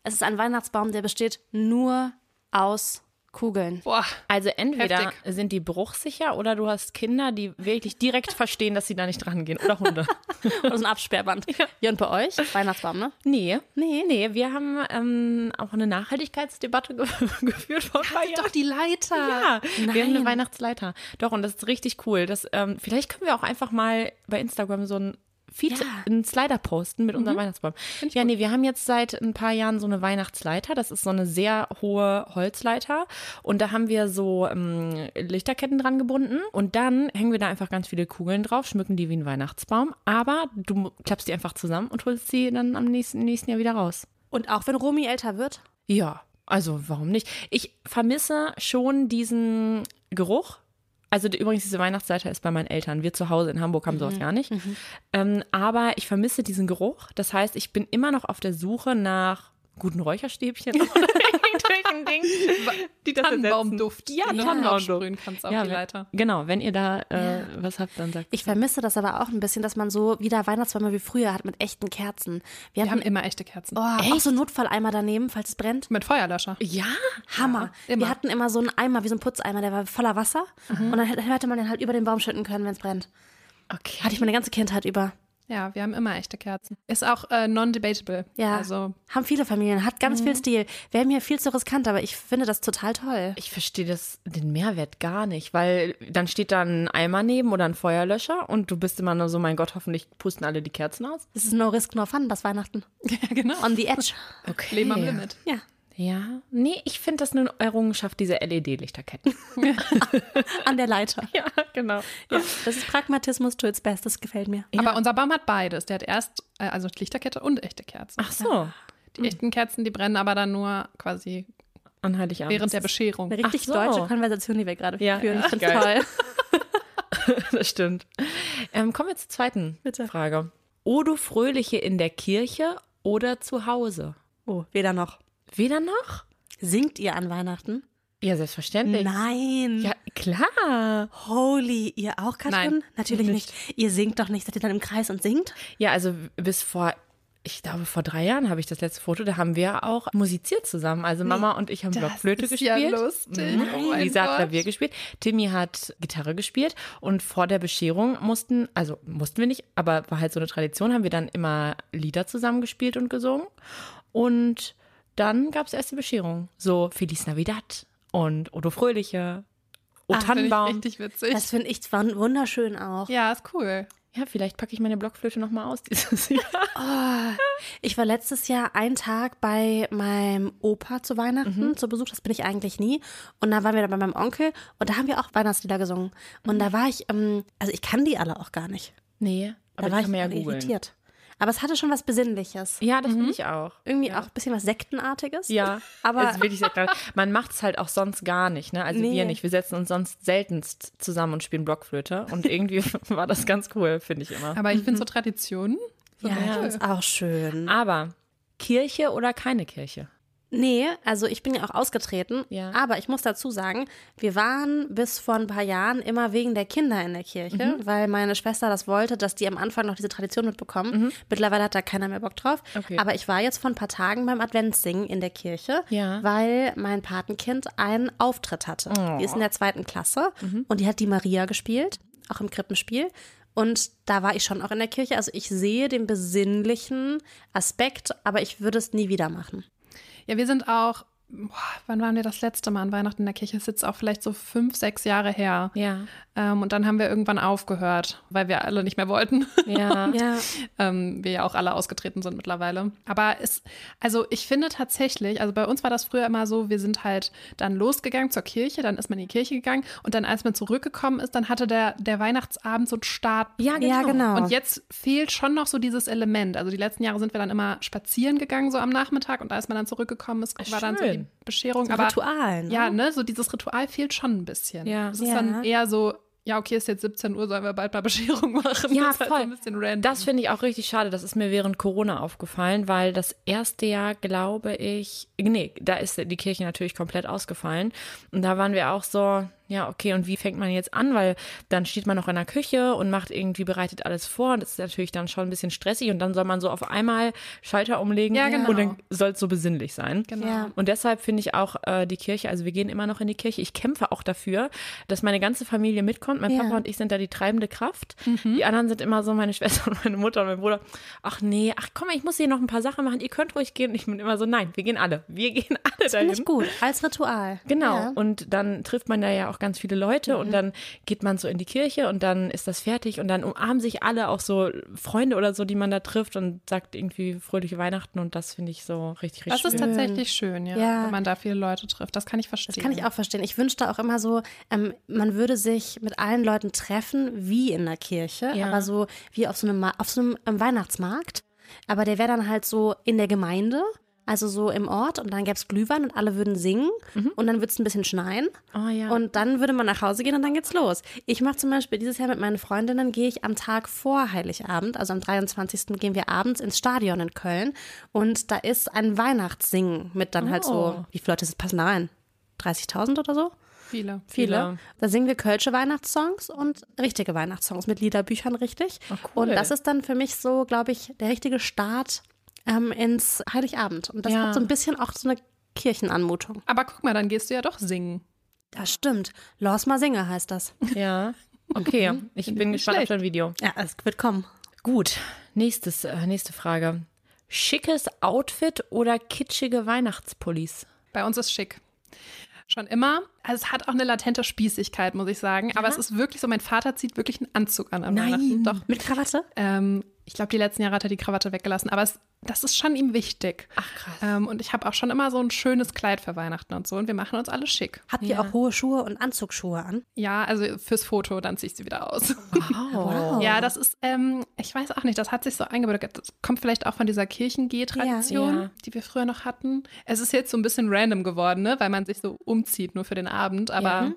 es ist ein Weihnachtsbaum, der besteht nur aus Kugeln. Boah, Also entweder Heftig. sind die bruchsicher oder du hast Kinder, die wirklich direkt verstehen, dass sie da nicht dran gehen. Oder Hunde. Oder so ein Absperrband. Ja. und bei euch? Weihnachtsbaum, ne? Nee. Nee. Nee, wir haben ähm, auch eine Nachhaltigkeitsdebatte ge geführt vor ein paar Jahren. doch die Leiter. Ja, wir haben eine Nein. Weihnachtsleiter. Doch, und das ist richtig cool. Das, ähm, vielleicht können wir auch einfach mal bei Instagram so ein Feed, Ja. einen Slider posten mit unserem Weihnachtsbaum. Ja, nee, wir haben jetzt seit ein paar Jahren so eine Weihnachtsleiter. Das ist so eine sehr hohe Holzleiter. Und da haben wir so ähm, Lichterketten dran gebunden. Und dann hängen wir da einfach ganz viele Kugeln drauf, schmücken die wie ein Weihnachtsbaum. Aber du klappst die einfach zusammen und holst sie dann am nächsten, nächsten Jahr wieder raus. Und auch wenn Romy älter wird? Ja, also warum nicht? Ich vermisse schon diesen Geruch. Also die- übrigens, diese Weihnachtsleiter ist bei meinen Eltern. Wir zu Hause in Hamburg haben sowas gar nicht. Ähm, aber ich vermisse diesen Geruch. Das heißt, ich bin immer noch auf der Suche nach guten Räucherstäbchen oder irgendwelchen Dingen, die. Tannenbaumduft. Ja, Tannenbaumduft. aufsprühen kannst auf Ja, die Leiter. Genau, wenn ihr da äh, was habt, dann sagt Ich vermisse das aber auch ein bisschen, dass man so wieder Weihnachtsbäume wie früher hat mit echten Kerzen. Wir Wir haben hatten immer echte Kerzen. oh, auch so Notfalleimer daneben, falls es brennt. Mit Feuerlöscher. Ja, Hammer. immer. Wir hatten immer so einen Eimer, wie so ein Putzeimer, der war voller Wasser. Und dann hätte hätte man den halt über den Baum schütten können, wenn es brennt. okay. Hatte ich meine ganze Kindheit über. Ja, wir haben immer echte Kerzen. Ist auch äh, non-debatable. Ja. Also, Haben viele Familien, hat ganz viel Stil. Wäre mir viel zu riskant, aber ich finde das total toll. Ich verstehe das, den Mehrwert gar nicht, weil dann steht da ein Eimer neben oder ein Feuerlöscher und du bist immer nur so, mein Gott, hoffentlich pusten alle die Kerzen aus. Es ist no risk, no fun, das Weihnachten. ja, genau. On the edge. Okay. Leben am Limit. Ja. Ja, nee, ich finde das eine Errungenschaft, diese LED-Lichterketten. An der Leiter. ja, genau. Ja, das ist Pragmatismus to its best, das gefällt mir. Aber unser Baum hat beides. Der hat erst, äh, also Lichterkette und echte Kerzen. Ach so, Die echten Kerzen, die brennen aber dann nur quasi an Heiligabend. während der Bescherung. Eine richtig so. deutsche Konversation, die wir gerade Ja, führen. Ich finde toll. das stimmt. Ähm, kommen wir zur zweiten Bitte. Frage. O du Fröhliche in der Kirche oder zu Hause? Oh, weder noch. Weder noch? Singt ihr an Weihnachten? Ja, selbstverständlich. Nein. Ja, klar. Holy, ihr auch, Katrin? Nein, Natürlich nicht. Ihr singt doch nicht, seid ihr dann im Kreis und singt? Ja, also bis vor, ich glaube, vor drei Jahren habe ich das letzte Foto, da haben wir auch musiziert zusammen. Also Mama und ich haben Blockflöte gespielt. ja lustig. Mhm. Oh Lisa hat Gott. Klavier gespielt. Timmy hat Gitarre gespielt. Und vor der Bescherung mussten, also mussten wir nicht, aber war halt so eine Tradition, haben wir dann immer Lieder zusammen gespielt und gesungen. Und dann gab es erst die Bescherung. So Feliz Navidad und Odo Fröhliche, O Finde ich Tannenbaum. richtig witzig. Das finde ich zwar wunderschön auch. ja, ist cool. Ja, vielleicht packe ich meine Blockflöte nochmal aus dieses Jahr. Ich war letztes Jahr einen Tag bei meinem Opa zu Weihnachten zu Besuch. Das bin ich eigentlich nie. Und da waren wir dann bei meinem Onkel und da haben wir auch Weihnachtslieder gesungen. Und da war ich, ähm, also ich kann die alle auch gar nicht. Nee, Da aber war ich kann mir ja googeln. irritiert. Aber es hatte schon was Besinnliches. Ja, das finde ich auch. Irgendwie auch ein bisschen was Sektenartiges. Ja, Aber- es ist wirklich. Man macht es halt auch sonst gar nicht, ne? Also Nee. wir nicht. Wir setzen uns sonst seltenst zusammen und spielen Blockflöte. Und irgendwie war das ganz cool, finde ich immer. Aber ich finde so Traditionen. Ja, das ist auch schön. Aber Kirche oder keine Kirche? Nee, also ich bin ja auch ausgetreten. Ja. Aber ich muss dazu sagen, wir waren bis vor ein paar Jahren immer wegen der Kinder in der Kirche, Mhm. weil meine Schwester das wollte, dass die am Anfang noch diese Tradition mitbekommen. Mittlerweile hat da keiner mehr Bock drauf. Mhm. Okay. Aber ich war jetzt vor ein paar Tagen beim Adventssingen in der Kirche, Ja. weil mein Patenkind einen Auftritt hatte. Die ist in der zweiten Klasse Mhm. und die hat die Maria gespielt, auch im Krippenspiel. Und da war ich schon auch in der Kirche. Also ich sehe den besinnlichen Aspekt, aber ich würde es nie wieder machen. Ja, wir sind auch boah, wann waren wir das letzte Mal an Weihnachten in der Kirche? Das ist jetzt auch vielleicht so fünf, sechs Jahre her. Ja. Ähm, und dann haben wir irgendwann aufgehört, weil wir alle nicht mehr wollten. Ja. Ja. ähm, wir ja auch alle ausgetreten sind mittlerweile. Aber es, also ich finde tatsächlich, also bei uns war das früher immer so, wir sind halt dann losgegangen zur Kirche, dann ist man in die Kirche gegangen und dann, als man zurückgekommen ist, dann hatte der, der Weihnachtsabend so einen Start. Ja, genau. Ja, genau. Und jetzt fehlt schon noch so dieses Element. Also die letzten Jahre sind wir dann immer spazieren gegangen, so am Nachmittag. Und als man dann zurückgekommen ist, war dann so die Schön. Bescherung. So Aber Ritual, ne? ja, ne, so dieses Ritual fehlt schon ein bisschen. Ja. Es ist Ja. dann eher so, ja, okay, ist jetzt 17 Uhr, sollen wir bald mal Bescherung machen. Ja, das ist halt so voll. ein bisschen random. Das finde ich auch richtig schade. Das ist mir während Corona aufgefallen, weil das erste Jahr, glaube ich, nee, da ist die Kirche natürlich komplett ausgefallen. Und da waren wir auch so, ja, okay, und wie fängt man jetzt an? Weil dann steht man noch in der Küche und macht irgendwie, bereitet alles vor. Und das ist natürlich dann schon ein bisschen stressig. Und dann soll man so auf einmal Schalter umlegen. Ja, genau. Und dann soll es so besinnlich sein. Genau. Ja. Und deshalb finde ich auch äh, die Kirche, also wir gehen immer noch in die Kirche. Ich kämpfe auch dafür, dass meine ganze Familie mitkommt. Mein Ja. Papa und ich sind da die treibende Kraft. Die anderen sind immer so, meine Schwester und meine Mutter und mein Bruder, ach nee, ach komm, ich muss hier noch ein paar Sachen machen. Ihr könnt ruhig gehen. Und ich bin immer so, nein, wir gehen alle. Wir gehen alle Finde dahin. ich gut, als Ritual. Genau. Ja. Und dann trifft man da ja auch ganz viele Leute und dann geht man so in die Kirche und dann ist das fertig und dann umarmen sich alle, auch so Freunde oder so, die man da trifft und sagt irgendwie fröhliche Weihnachten und das finde ich so richtig, richtig Das ist schön. tatsächlich schön, ja, Ja. wenn man da viele Leute trifft. Das kann ich verstehen. Das kann ich auch verstehen. Ich wünschte auch immer so, ähm, man würde sich mit allen Leuten treffen, wie in der Kirche, Ja. aber so wie auf so einem, auf so einem ähm, Weihnachtsmarkt. Aber der wäre dann halt so in der Gemeinde, also so im Ort und dann gäbe es Glühwein und alle würden singen und dann würde es ein bisschen schneien. Oh ja. Und dann würde man nach Hause gehen und dann geht's los. Ich mache zum Beispiel dieses Jahr mit meinen Freundinnen, gehe ich am Tag vor Heiligabend, also am 23. gehen wir abends ins Stadion in Köln und da ist ein Weihnachtssingen mit dann halt so, Oh. wie viele Leute passen da rein? 30.000 oder so? viele. Viele. Da singen wir kölsche Weihnachtssongs und richtige Weihnachtssongs mit Liederbüchern richtig. Oh, cool. Und das ist dann für mich so, glaube ich, der richtige Start ähm, ins Heiligabend. Und das Ja. hat so ein bisschen auch so eine Kirchenanmutung. Aber guck mal, dann gehst du ja doch singen. Das stimmt. Los mal singe heißt das. Ja. Okay, ich bin gespannt auf schlecht. dein Video. Ja, es wird kommen. Gut, nächstes, äh, nächste Frage. Schickes Outfit oder kitschige Weihnachtspullis? Bei uns ist schick. Schon immer. Also es hat auch eine latente Spießigkeit, muss ich sagen. Aber es ist wirklich so, mein Vater zieht wirklich einen Anzug an am Nein. Weihnachten. Doch. Mit Krawatte? Ähm, ich glaube, die letzten Jahre hat er die Krawatte weggelassen. Aber es, das ist schon ihm wichtig. Ach krass. Ähm, und ich habe auch schon immer so ein schönes Kleid für Weihnachten und so. Und wir machen uns alle schick. Habt ihr auch hohe Schuhe und Anzugsschuhe an? Ja, also fürs Foto, dann ziehe ich sie wieder aus. Wow. Ja, das ist, ähm, ich weiß auch nicht, das hat sich so eingebürgert. Das kommt vielleicht auch von dieser Kirchengeh-Tradition, Ja. Ja. die wir früher noch hatten. Es ist jetzt so ein bisschen random geworden, ne? weil man sich so umzieht, nur für den Abend. Aber Ja.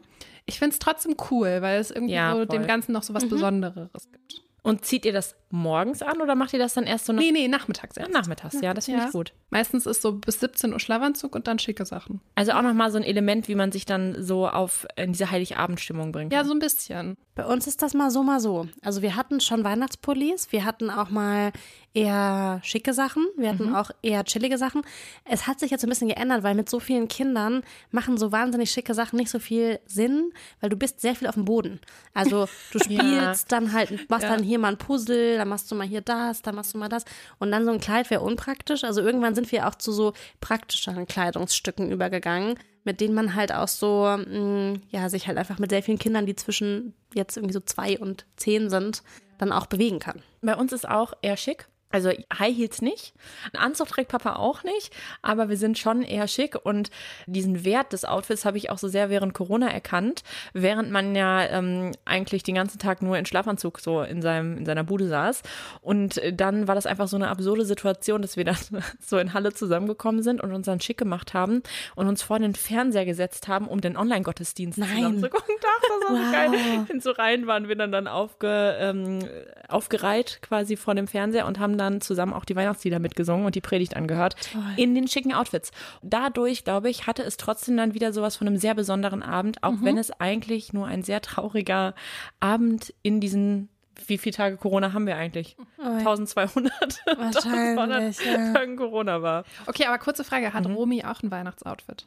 ich finde es trotzdem cool, weil es irgendwie Ja, so dem Ganzen noch so was Besonderes gibt. Und zieht ihr das morgens an oder macht ihr das dann erst so nach Nee, nee, nachmittags erst. nachmittags? Ja, das finde Ja. ich gut. Meistens ist so bis 17 Uhr Schlafanzug und dann schicke Sachen. Also auch nochmal so ein Element, wie man sich dann so auf in diese Heiligabendstimmung bringt. Ja, so ein bisschen. Bei uns ist das mal so, mal so. Also wir hatten schon Weihnachtspullis, wir hatten auch mal eher schicke Sachen, wir hatten auch eher chillige Sachen. Es hat sich jetzt ein bisschen geändert, weil mit so vielen Kindern machen so wahnsinnig schicke Sachen nicht so viel Sinn, weil du bist sehr viel auf dem Boden. Also du spielst dann halt, machst dann hier mal ein Puzzle, dann machst du mal hier das, dann machst du mal das und dann so ein Kleid wäre unpraktisch. Also irgendwann sind wir auch zu so praktischeren Kleidungsstücken übergegangen mit denen man halt auch so, mh, ja, sich halt einfach mit sehr vielen Kindern, die zwischen jetzt irgendwie so zwei und zehn sind, dann auch bewegen kann. Bei uns ist auch eher schick. Also High Heels nicht, ein Anzug trägt Papa auch nicht, aber wir sind schon eher schick und diesen Wert des Outfits habe ich auch so sehr während Corona erkannt, während man ja ähm, eigentlich den ganzen Tag nur in Schlafanzug so in seinem in seiner Bude saß und äh, dann war das einfach so eine absurde Situation, dass wir dann so in Halle zusammengekommen sind und uns dann schick gemacht haben und uns vor den Fernseher gesetzt haben, um den Online-Gottesdienst Nein. zusammen zu gucken. Das war so Wow. geil. In so Reihen waren wir dann dann aufge, ähm, aufgereiht quasi vor dem Fernseher und haben dann zusammen auch die Weihnachtslieder mitgesungen und die Predigt angehört in den schicken Outfits. Dadurch, glaube ich, hatte es trotzdem dann wieder sowas von einem sehr besonderen Abend, auch wenn es eigentlich nur ein sehr trauriger Abend in diesen wie viele Tage Corona haben wir eigentlich? 1200. Wahrscheinlich, 1200 ja. Tagen Corona war. Okay, aber kurze Frage, hat Romy auch ein Weihnachtsoutfit?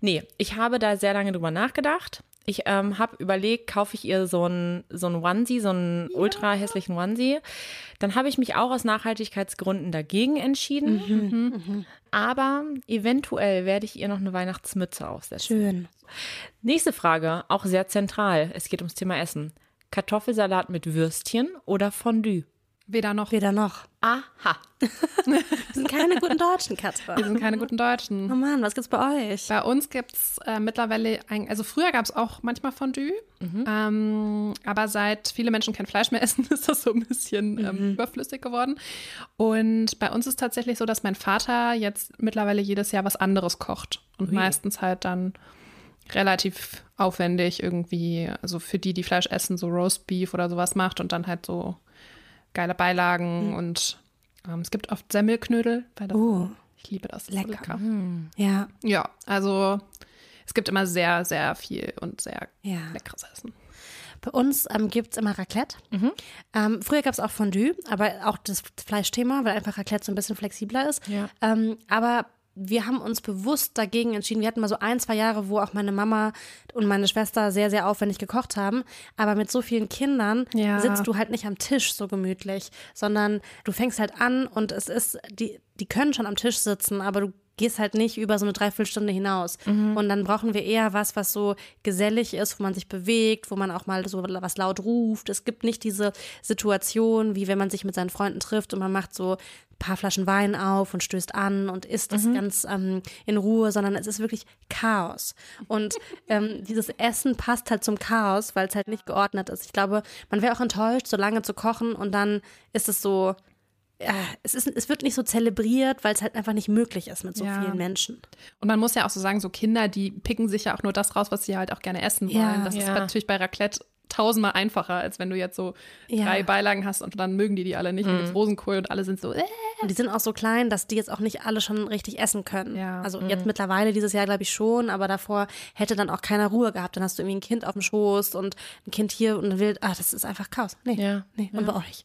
Nee, ich habe da sehr lange drüber nachgedacht. Ich ähm, habe überlegt, kaufe ich ihr so einen so ein Onesie, so einen ultra hässlichen Onesie. Dann habe ich mich auch aus Nachhaltigkeitsgründen dagegen entschieden. Mhm. Aber eventuell werde ich ihr noch eine Weihnachtsmütze aufsetzen. Schön. Nächste Frage, auch sehr zentral. Es geht ums Thema Essen. Kartoffelsalat mit Würstchen oder Fondue? Weder noch. Weder noch. Aha. Wir sind keine guten Deutschen, Katrin. Wir sind keine guten Deutschen. Oh Mann, was gibt's bei euch? Bei uns gibt es äh, mittlerweile, ein, also früher gab es auch manchmal Fondue, ähm, aber seit viele Menschen kein Fleisch mehr essen, ist das so ein bisschen ähm, überflüssig geworden. Und bei uns ist tatsächlich so, dass mein Vater jetzt mittlerweile jedes Jahr was anderes kocht und meistens halt dann relativ aufwendig irgendwie, also für die, die Fleisch essen, so Roast Beef oder sowas macht und dann halt so geile Beilagen und ähm, es gibt oft Semmelknödel, weil das, Oh. ich liebe das. Lecker. lecker. Ja, Ja, also es gibt immer sehr, sehr viel und sehr ja. leckeres Essen. Bei uns ähm, gibt es immer Raclette. Ähm, früher gab es auch Fondue, aber auch das Fleischthema, weil einfach Raclette so ein bisschen flexibler ist. Ja. Ähm, aber wir haben uns bewusst dagegen entschieden. Wir hatten mal so ein, zwei Jahre, wo auch meine Mama und meine Schwester sehr, sehr aufwendig gekocht haben. Aber mit so vielen Kindern Ja. sitzt du halt nicht am Tisch so gemütlich, sondern du fängst halt an und es ist, die, die können schon am Tisch sitzen, aber du gehst halt nicht über so eine Dreiviertelstunde hinaus. Und dann brauchen wir eher was, was so gesellig ist, wo man sich bewegt, wo man auch mal so was laut ruft. Es gibt nicht diese Situation, wie wenn man sich mit seinen Freunden trifft und man macht so ein paar Flaschen Wein auf und stößt an und isst das ganz ähm, in Ruhe, sondern es ist wirklich Chaos. Und ähm, dieses Essen passt halt zum Chaos, weil es halt nicht geordnet ist. Ich glaube, man wäre auch enttäuscht, so lange zu kochen und dann ist es so, es, ist, es wird nicht so zelebriert, weil es halt einfach nicht möglich ist mit so Ja. vielen Menschen. Und man muss ja auch so sagen, so Kinder, die picken sich ja auch nur das raus, was sie halt auch gerne essen wollen. Ja. das ist Ja. natürlich bei Raclette tausendmal einfacher, als wenn du jetzt so Ja. drei Beilagen hast und dann mögen die die alle nicht. Und gibt's Rosenkohl und alle sind so, äh. Und die sind auch so klein, dass die jetzt auch nicht alle schon richtig essen können. Ja. Also jetzt mittlerweile dieses Jahr glaube ich schon, aber davor hätte dann auch keiner Ruhe gehabt. Dann hast du irgendwie ein Kind auf dem Schoß und ein Kind hier und ein Wild. Ah, das ist einfach Chaos. Nee. Ja. Nee, und bei euch.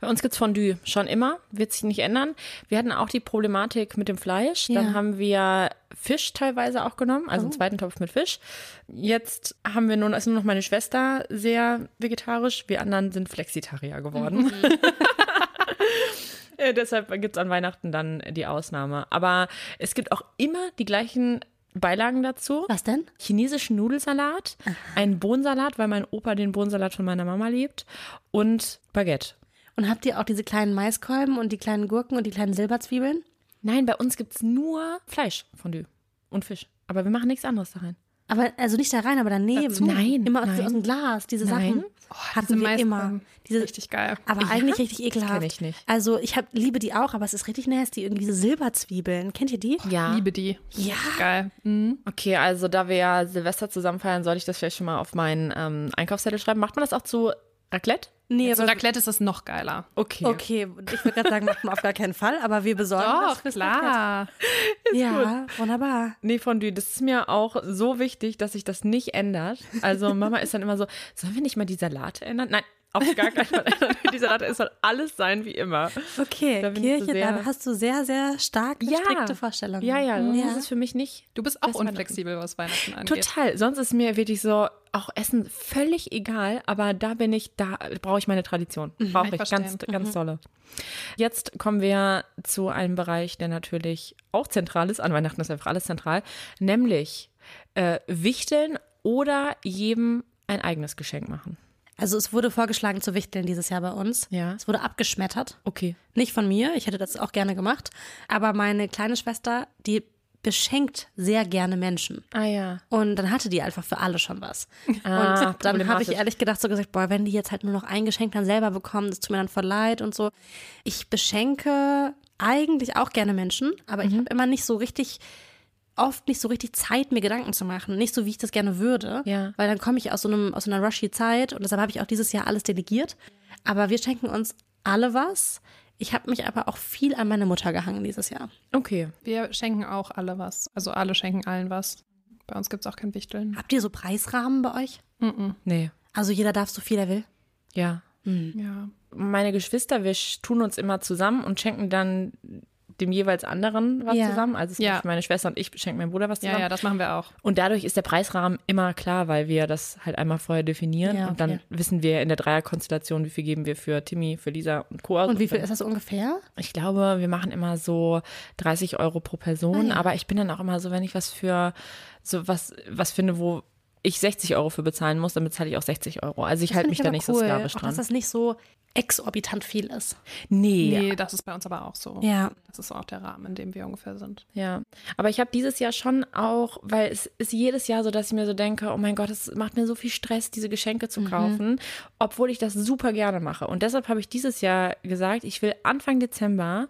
Bei uns gibt's Fondue schon immer, wird sich nicht ändern. Wir hatten auch die Problematik mit dem Fleisch. Dann Ja. haben wir Fisch teilweise auch genommen, also einen zweiten Topf mit Fisch. Jetzt haben wir nun, ist nur noch meine Schwester sehr vegetarisch. Wir anderen sind Flexitarier geworden. Äh, deshalb gibt's an Weihnachten dann die Ausnahme. Aber es gibt auch immer die gleichen Beilagen dazu. Was denn? chinesischen Nudelsalat, einen Bohnensalat, weil mein Opa den Bohnensalat von meiner Mama liebt und Baguette. Und habt ihr auch diese kleinen Maiskolben und die kleinen Gurken und die kleinen Silberzwiebeln? Nein, bei uns gibt's nur Fleisch, Fondue und Fisch. Aber wir machen nichts anderes da rein. Aber also nicht da rein, aber daneben. Dazu? Nein, Immer aus, nein. aus dem Glas, diese Nein. Sachen. hatten wir Maiskolben. immer. Diese, Richtig geil. aber eigentlich richtig ekelhaft. kenn ich nicht. Also ich hab, liebe die auch, aber es ist richtig nasty. Irgendwie diese Silberzwiebeln. Kennt ihr die? Ja. Liebe die. Ja. Geil. Mhm. Okay, also da wir ja Silvester zusammen feiern, sollte ich das vielleicht schon mal auf meinen ähm, Einkaufszettel schreiben. Macht man das auch zu Raclette? Nee, Zu aber Raclette ist es noch geiler. Okay. Okay, ich würde gerade sagen, macht man auf gar keinen Fall, aber wir besorgen das Doch, fürs klar. Ja, wunderbar. Nee, Fondue, das ist mir auch so wichtig, dass sich das nicht ändert. Also Mama ist dann immer so, sollen wir nicht mal die Salate ändern? Nein, auf gar keinen Fall ändern wir die Salate. Es soll alles sein wie immer. Okay, Da Kirche, da hast du sehr, sehr stark Ja. strikte Vorstellungen. Ja, ja, das ja. ist es für mich nicht. Du bist auch Das unflexibel, was Weihnachten angeht. Total. Sonst ist mir wirklich so, auch Essen völlig egal, aber da bin ich, da brauche ich meine Tradition. Brauche ich ich ganz, ganz tolle. Jetzt kommen wir zu einem Bereich, der natürlich auch zentral ist. An Weihnachten ist einfach alles zentral, nämlich äh, Wichteln oder jedem ein eigenes Geschenk machen. Also es wurde vorgeschlagen zu wichteln dieses Jahr bei uns. Ja. Es wurde abgeschmettert. Okay. Nicht von mir, ich hätte das auch gerne gemacht. Aber meine kleine Schwester, die beschenkt sehr gerne Menschen. Ah ja. Und dann hatte die einfach für alle schon was. Ah, und dann habe ich ehrlich gedacht so gesagt, boah, wenn die jetzt halt nur noch ein Geschenk dann selber bekommen, das tut mir dann voll leid und so. Ich beschenke eigentlich auch gerne Menschen, aber Mhm. ich habe immer nicht so richtig oft nicht so richtig Zeit, mir Gedanken zu machen. Nicht so, wie ich das gerne würde. Ja. Weil dann komme ich aus so, einem, aus so einer rushy Zeit und deshalb habe ich auch dieses Jahr alles delegiert. Aber wir schenken uns alle was. Ich habe mich aber auch viel an meine Mutter gehangen dieses Jahr. Okay. Wir schenken auch alle was. Also alle schenken allen was. Bei uns gibt es auch kein Wichteln. Habt ihr so Preisrahmen bei euch? Nee. Also jeder darf so viel er will? Ja. Ja. Meine Geschwister, wir tun uns immer zusammen und schenken dann dem jeweils anderen was Ja. zusammen. Also zum Ja. Beispiel meine Schwester und ich schenken meinem Bruder was Ja, zusammen. ja, das machen wir auch. Und dadurch ist der Preisrahmen immer klar, weil wir das halt einmal vorher definieren. Ja, Und dann wissen wir in der Dreierkonstellation, wie viel geben wir für Timmy, für Lisa und Co. Und wie viel ist das ungefähr? Ich glaube, wir machen immer so 30 Euro pro Person, Ah, ja. aber ich bin dann auch immer so, wenn ich was für so was, was finde, wo ich 60 Euro für bezahlen muss, dann bezahle ich auch 60 Euro. Also ich halte mich ich da nicht so cool, sklavisch auch, dran. Dass das nicht so exorbitant viel ist. nee, Nee, das ist bei uns aber auch so. Ja. Das ist auch der Rahmen, in dem wir ungefähr sind. Ja, aber ich habe dieses Jahr schon auch, weil es ist jedes Jahr so, dass ich mir so denke, oh mein Gott, es macht mir so viel Stress, diese Geschenke zu kaufen, obwohl ich das super gerne mache. Und deshalb habe ich dieses Jahr gesagt, ich will Anfang Dezember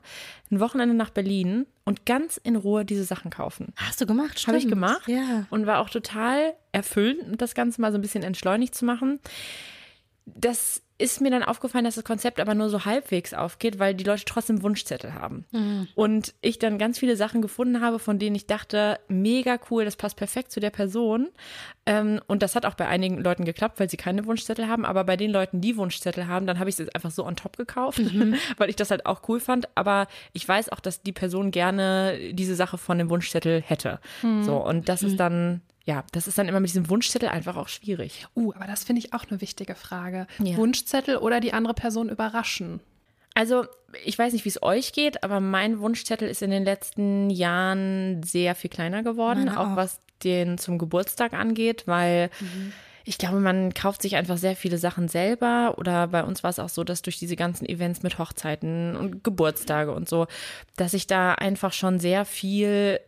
ein Wochenende nach Berlin und ganz in Ruhe diese Sachen kaufen. Hast du gemacht? Habe ich gemacht Ja. und war auch total erfüllend, das Ganze mal so ein bisschen entschleunigt zu machen. Das ist mir dann aufgefallen, dass das Konzept aber nur so halbwegs aufgeht, weil die Leute trotzdem Wunschzettel haben. Und ich dann ganz viele Sachen gefunden habe, von denen ich dachte, mega cool, das passt perfekt zu der Person. Ähm, und das hat auch bei einigen Leuten geklappt, weil sie keine Wunschzettel haben. Aber bei den Leuten, die Wunschzettel haben, dann habe ich es einfach so on top gekauft, weil ich das halt auch cool fand. Aber ich weiß auch, dass die Person gerne diese Sache von dem Wunschzettel hätte. So, und das ist dann, ja, das ist dann immer mit diesem Wunschzettel einfach auch schwierig. Uh, aber das finde ich auch eine wichtige Frage. Ja. Wunschzettel oder die andere Person überraschen? Also, ich weiß nicht, wie es euch geht, aber mein Wunschzettel ist in den letzten Jahren sehr viel kleiner geworden, auch, auch. was den zum Geburtstag angeht, weil ich glaube, man kauft sich einfach sehr viele Sachen selber oder bei uns war es auch so, dass durch diese ganzen Events mit Hochzeiten und Geburtstage und so, dass ich da einfach schon sehr viel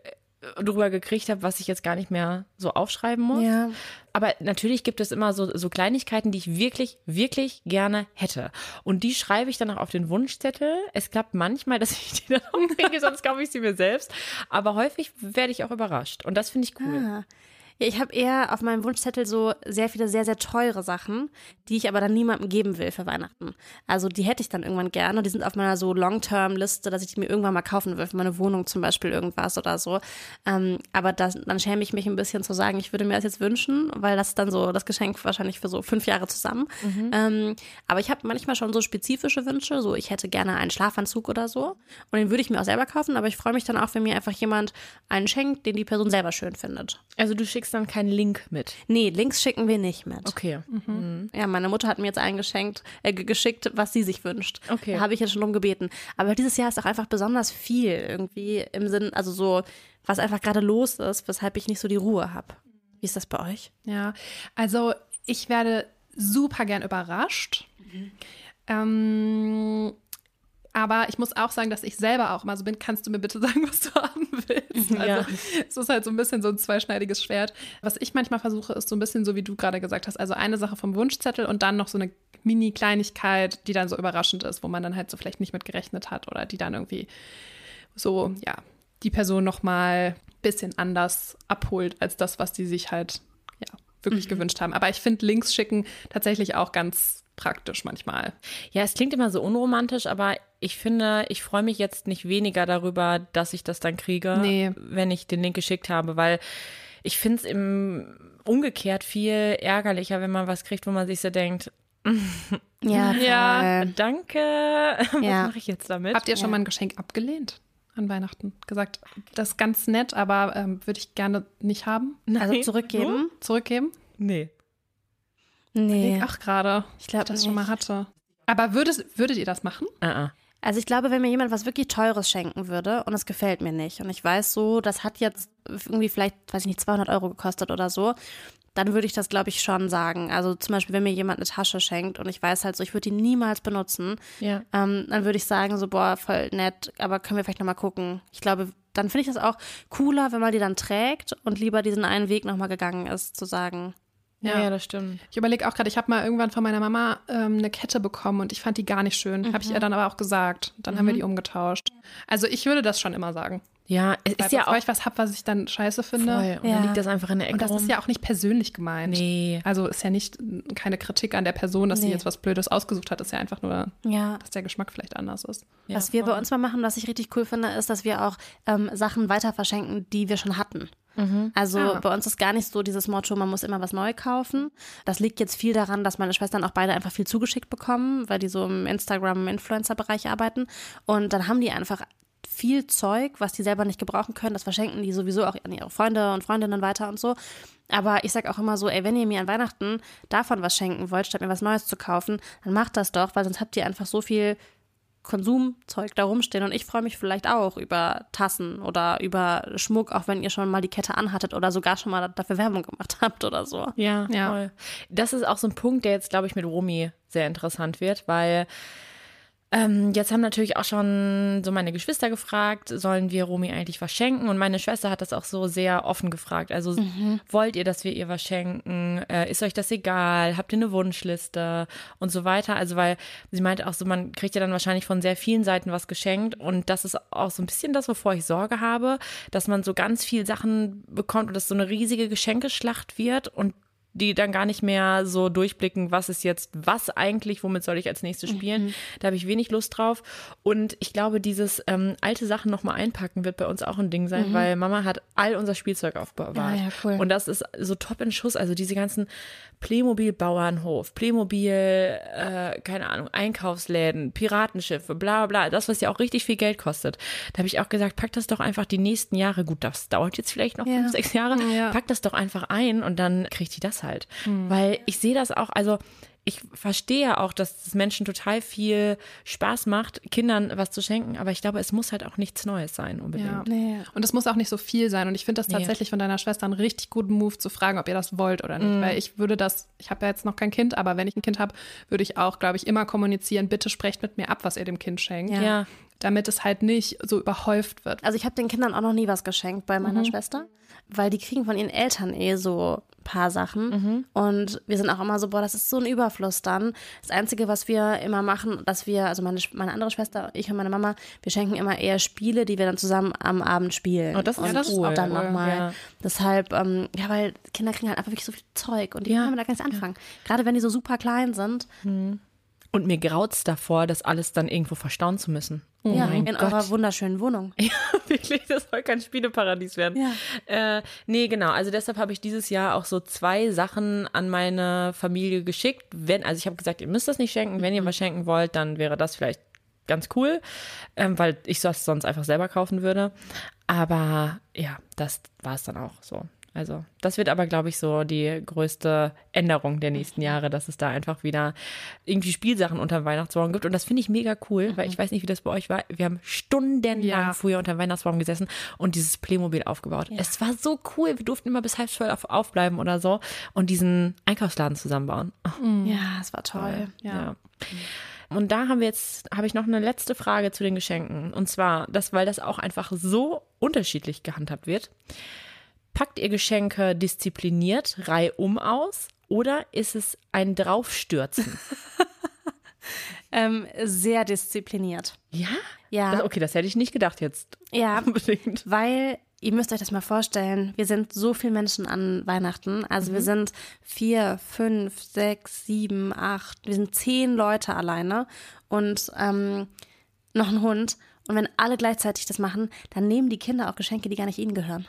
drüber gekriegt habe, was ich jetzt gar nicht mehr so aufschreiben muss. Ja. Aber natürlich gibt es immer so, so Kleinigkeiten, die ich wirklich, wirklich gerne hätte. Und die schreibe ich dann auch auf den Wunschzettel. Es klappt manchmal, dass ich die dann auch kriege, sonst kaufe ich sie mir selbst. Aber häufig werde ich auch überrascht. Und das finde ich cool. Ah. Ja, ich habe eher auf meinem Wunschzettel so sehr viele sehr, sehr teure Sachen, die ich aber dann niemandem geben will für Weihnachten. Also die hätte ich dann irgendwann gerne und die sind auf meiner so Long-Term-Liste, dass ich die mir irgendwann mal kaufen will, für meine Wohnung zum Beispiel irgendwas oder so. Ähm, aber das, dann schäme ich mich ein bisschen zu sagen, ich würde mir das jetzt wünschen, weil das ist dann so das Geschenk wahrscheinlich für so fünf Jahre zusammen. Ähm, aber ich habe manchmal schon so spezifische Wünsche, so ich hätte gerne einen Schlafanzug oder so und den würde ich mir auch selber kaufen, aber ich freue mich dann auch, wenn mir einfach jemand einen schenkt, den die Person selber schön findet. Also du schickst dann keinen Link mit. Nee, Links schicken wir nicht mit. Okay. Ja, meine Mutter hat mir jetzt eingeschenkt, äh, ge- geschickt, was sie sich wünscht. Okay. Da habe ich jetzt schon drum gebeten. Aber dieses Jahr ist auch einfach besonders viel irgendwie im Sinn, also so, was einfach gerade los ist, weshalb ich nicht so die Ruhe habe. Wie ist das bei euch? Ja, also ich werde super gern überrascht. Ähm, aber ich muss auch sagen, dass ich selber auch immer so bin, kannst du mir bitte sagen, was du haben willst? Ja. Also es ist halt so ein bisschen so ein zweischneidiges Schwert. Was ich manchmal versuche, ist so ein bisschen so, wie du gerade gesagt hast, also eine Sache vom Wunschzettel und dann noch so eine Mini-Kleinigkeit, die dann so überraschend ist, wo man dann halt so vielleicht nicht mit gerechnet hat oder die dann irgendwie so, ja, die Person noch mal ein bisschen anders abholt als das, was die sich halt, ja, wirklich gewünscht haben. Aber ich finde Links schicken tatsächlich auch ganz praktisch manchmal. Ja, es klingt immer so unromantisch, aber ich finde, ich freue mich jetzt nicht weniger darüber, dass ich das dann kriege, Nee. wenn ich den Link geschickt habe, weil ich finde es im umgekehrt viel ärgerlicher, wenn man was kriegt, wo man sich so denkt, Ja, ja, danke, was Ja. mache ich jetzt damit? Habt ihr schon Ja. mal ein Geschenk abgelehnt an Weihnachten? Gesagt, das ist ganz nett, aber ähm, würde ich gerne nicht haben. Also zurückgeben? Zurückgeben? Nee. Nee. Ach, gerade. Ich glaub das schon mal hatte. Aber würdet, würdet ihr das machen? Ah, ah. Also ich glaube, wenn mir jemand was wirklich Teures schenken würde und es gefällt mir nicht und ich weiß so, das hat jetzt irgendwie vielleicht, weiß ich nicht, 200 Euro gekostet oder so, dann würde ich das, glaube ich, schon sagen. Also zum Beispiel, wenn mir jemand eine Tasche schenkt und ich weiß halt so, ich würde die niemals benutzen, Ja. ähm, dann würde ich sagen so, boah, voll nett, aber können wir vielleicht nochmal gucken. Ich glaube, dann finde ich das auch cooler, wenn man die dann trägt und lieber diesen einen Weg nochmal gegangen ist, zu sagen, Ja, Ja. das stimmt. Ich überlege auch gerade, ich habe mal irgendwann von meiner Mama ähm, eine Kette bekommen und ich fand die gar nicht schön. Habe ich ihr dann aber auch gesagt. Dann haben wir die umgetauscht. Also ich würde das schon immer sagen. Ja, es Weil ist ja bevor auch ich was habe, was ich dann scheiße finde. voll. Und Ja. dann liegt das einfach in der Ecke Und das rum. ist ja auch nicht persönlich gemeint. Nee. Also ist ja nicht keine Kritik an der Person, dass sie Nee. jetzt was Blödes ausgesucht hat. Ist ja einfach nur, ja, dass der Geschmack vielleicht anders ist. Ja, was wir voll. bei uns mal machen, was ich richtig cool finde, ist, dass wir auch ähm, Sachen weiter verschenken, die wir schon hatten. Also Ah. bei uns ist gar nicht so dieses Motto, man muss immer was neu kaufen. Das liegt jetzt viel daran, dass meine Schwestern auch beide einfach viel zugeschickt bekommen, weil die so im Instagram-Influencer-Bereich arbeiten. Und dann haben die einfach viel Zeug, was die selber nicht gebrauchen können. Das verschenken die sowieso auch an ihre Freunde und Freundinnen weiter und so. Aber ich sag auch immer so, ey, wenn ihr mir an Weihnachten davon was schenken wollt, statt mir was Neues zu kaufen, dann macht das doch, weil sonst habt ihr einfach so viel Konsumzeug da rumstehen und ich freue mich vielleicht auch über Tassen oder über Schmuck, auch wenn ihr schon mal die Kette anhattet oder sogar schon mal dafür Werbung gemacht habt oder so. Ja, ja. Voll. Das ist auch so ein Punkt, der jetzt, glaube ich, mit Romy sehr interessant wird, weil ähm, jetzt haben natürlich auch schon so meine Geschwister gefragt, sollen wir Romy eigentlich was schenken? Und meine Schwester hat das auch so sehr offen gefragt. Also mhm. wollt ihr, dass wir ihr was schenken? Äh, ist euch das egal? Habt ihr eine Wunschliste? Und so weiter. Also weil sie meinte auch so, man kriegt ja dann wahrscheinlich von sehr vielen Seiten was geschenkt. Und das ist auch so ein bisschen das, wovor ich Sorge habe, dass man so ganz viel Sachen bekommt und dass so eine riesige Geschenkeschlacht wird und die dann gar nicht mehr so durchblicken, was ist jetzt was eigentlich, womit soll ich als nächstes spielen. Mhm. Da habe ich wenig Lust drauf. Und ich glaube, dieses ähm, alte Sachen nochmal einpacken wird bei uns auch ein Ding sein, mhm. weil Mama hat all unser Spielzeug aufbewahrt. Ja, ja, cool. Und das ist so top in Schuss. Also diese ganzen Playmobil Bauernhof, Playmobil, äh, keine Ahnung, Einkaufsläden, Piratenschiffe, bla bla, das, was ja auch richtig viel Geld kostet. Da habe ich auch gesagt, pack das doch einfach die nächsten Jahre, gut, das dauert jetzt vielleicht noch ja. fünf, sechs Jahre, ja. pack das doch einfach ein und dann kriegt die das halt. Mhm. Weil ich sehe das auch, also ich verstehe ja auch, dass es Menschen total viel Spaß macht, Kindern was zu schenken, aber ich glaube, es muss halt auch nichts Neues sein unbedingt. Ja. Nee. Und es muss auch nicht so viel sein. Und ich finde das nee. tatsächlich von deiner Schwester einen richtig guten Move zu fragen, ob ihr das wollt oder nicht. Mm. Weil ich würde das, ich habe ja jetzt noch kein Kind, aber wenn ich ein Kind habe, würde ich auch, glaube ich, immer kommunizieren, bitte sprecht mit mir ab, was ihr dem Kind schenkt. Ja. Damit es halt nicht so überhäuft wird. Also ich habe den Kindern auch noch nie was geschenkt bei meiner mhm. Schwester weil die kriegen von ihren Eltern eh so ein paar Sachen. Mhm. Und wir sind auch immer so, boah, das ist so ein Überfluss dann. Das Einzige, was wir immer machen, dass wir, also meine, meine andere Schwester, ich und meine Mama, wir schenken immer eher Spiele, die wir dann zusammen am Abend spielen. Oh, das ist, und das cool. dann nochmal. Ja. Deshalb, ähm, ja, weil Kinder kriegen halt einfach wirklich so viel Zeug und die ja. können da gar nicht anfangen. Ja. Gerade wenn die so super klein sind. Mhm. Und mir graut's davor, das alles dann irgendwo verstauen zu müssen. Oh ja, in Gott. eurer wunderschönen Wohnung. Ja, wirklich, das soll kein Spieleparadies werden. Ja. Äh, nee, genau. Also deshalb habe ich dieses Jahr auch so zwei Sachen an meine Familie geschickt. Wenn, also ich habe gesagt, ihr müsst das nicht schenken. Wenn ihr mhm. was schenken wollt, dann wäre das vielleicht ganz cool, ähm, weil ich das sonst einfach selber kaufen würde. Aber ja, das war es dann auch so. Also, das wird aber, glaube ich, so die größte Änderung der nächsten mhm. Jahre, dass es da einfach wieder irgendwie Spielsachen unter dem Weihnachtsbaum gibt. Und das finde ich mega cool, weil ich mhm. weiß nicht, wie das bei euch war. Wir haben stundenlang ja. früher unter dem Weihnachtsbaum gesessen und dieses Playmobil aufgebaut. Ja. Es war so cool. Wir durften immer bis halb zwölf auf, aufbleiben oder so und diesen Einkaufsladen zusammenbauen. Oh. Ja, es war toll. ja. ja. Und da haben wir jetzt, habe ich noch eine letzte Frage zu den Geschenken. Und zwar, das, weil das auch einfach so unterschiedlich gehandhabt wird. Packt ihr Geschenke diszipliniert reihum aus oder ist es ein Draufstürzen? ähm, sehr diszipliniert. Ja? Ja. Das, okay, das hätte ich nicht gedacht jetzt. Ja. Unbedingt. Weil ihr müsst euch das mal vorstellen, wir sind so viele Menschen an Weihnachten. Also mhm. wir sind vier, fünf, sechs, sieben, acht, wir sind zehn Leute alleine und ähm, noch ein Hund. Und wenn alle gleichzeitig das machen, dann nehmen die Kinder auch Geschenke, die gar nicht ihnen gehören.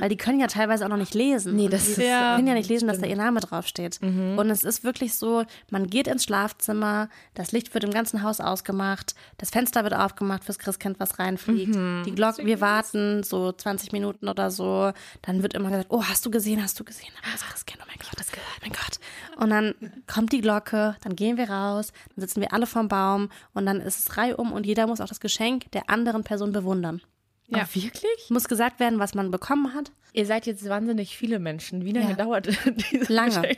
Weil die können ja teilweise auch noch nicht lesen. Nee, das ist ja. können ja nicht lesen, dass da ihr Name draufsteht. Mhm. Und es ist wirklich so, man geht ins Schlafzimmer, das Licht wird im ganzen Haus ausgemacht, das Fenster wird aufgemacht fürs Christkind, was reinfliegt. Mhm. Die Glocke, wir warten so 20 Minuten oder so. Dann wird immer gesagt, oh, hast du gesehen, hast du gesehen? Das Christkind, oh mein Gott, das gehört, mein Gott. Und dann kommt die Glocke, dann gehen wir raus, dann sitzen wir alle vorm Baum und dann ist es reihum und jeder muss auch das Geschenk der anderen Person bewundern. Ja, Ach, wirklich? Muss gesagt werden, was man bekommen hat. Ihr seid jetzt wahnsinnig viele Menschen. Wie lange ja. dauert diese Lange.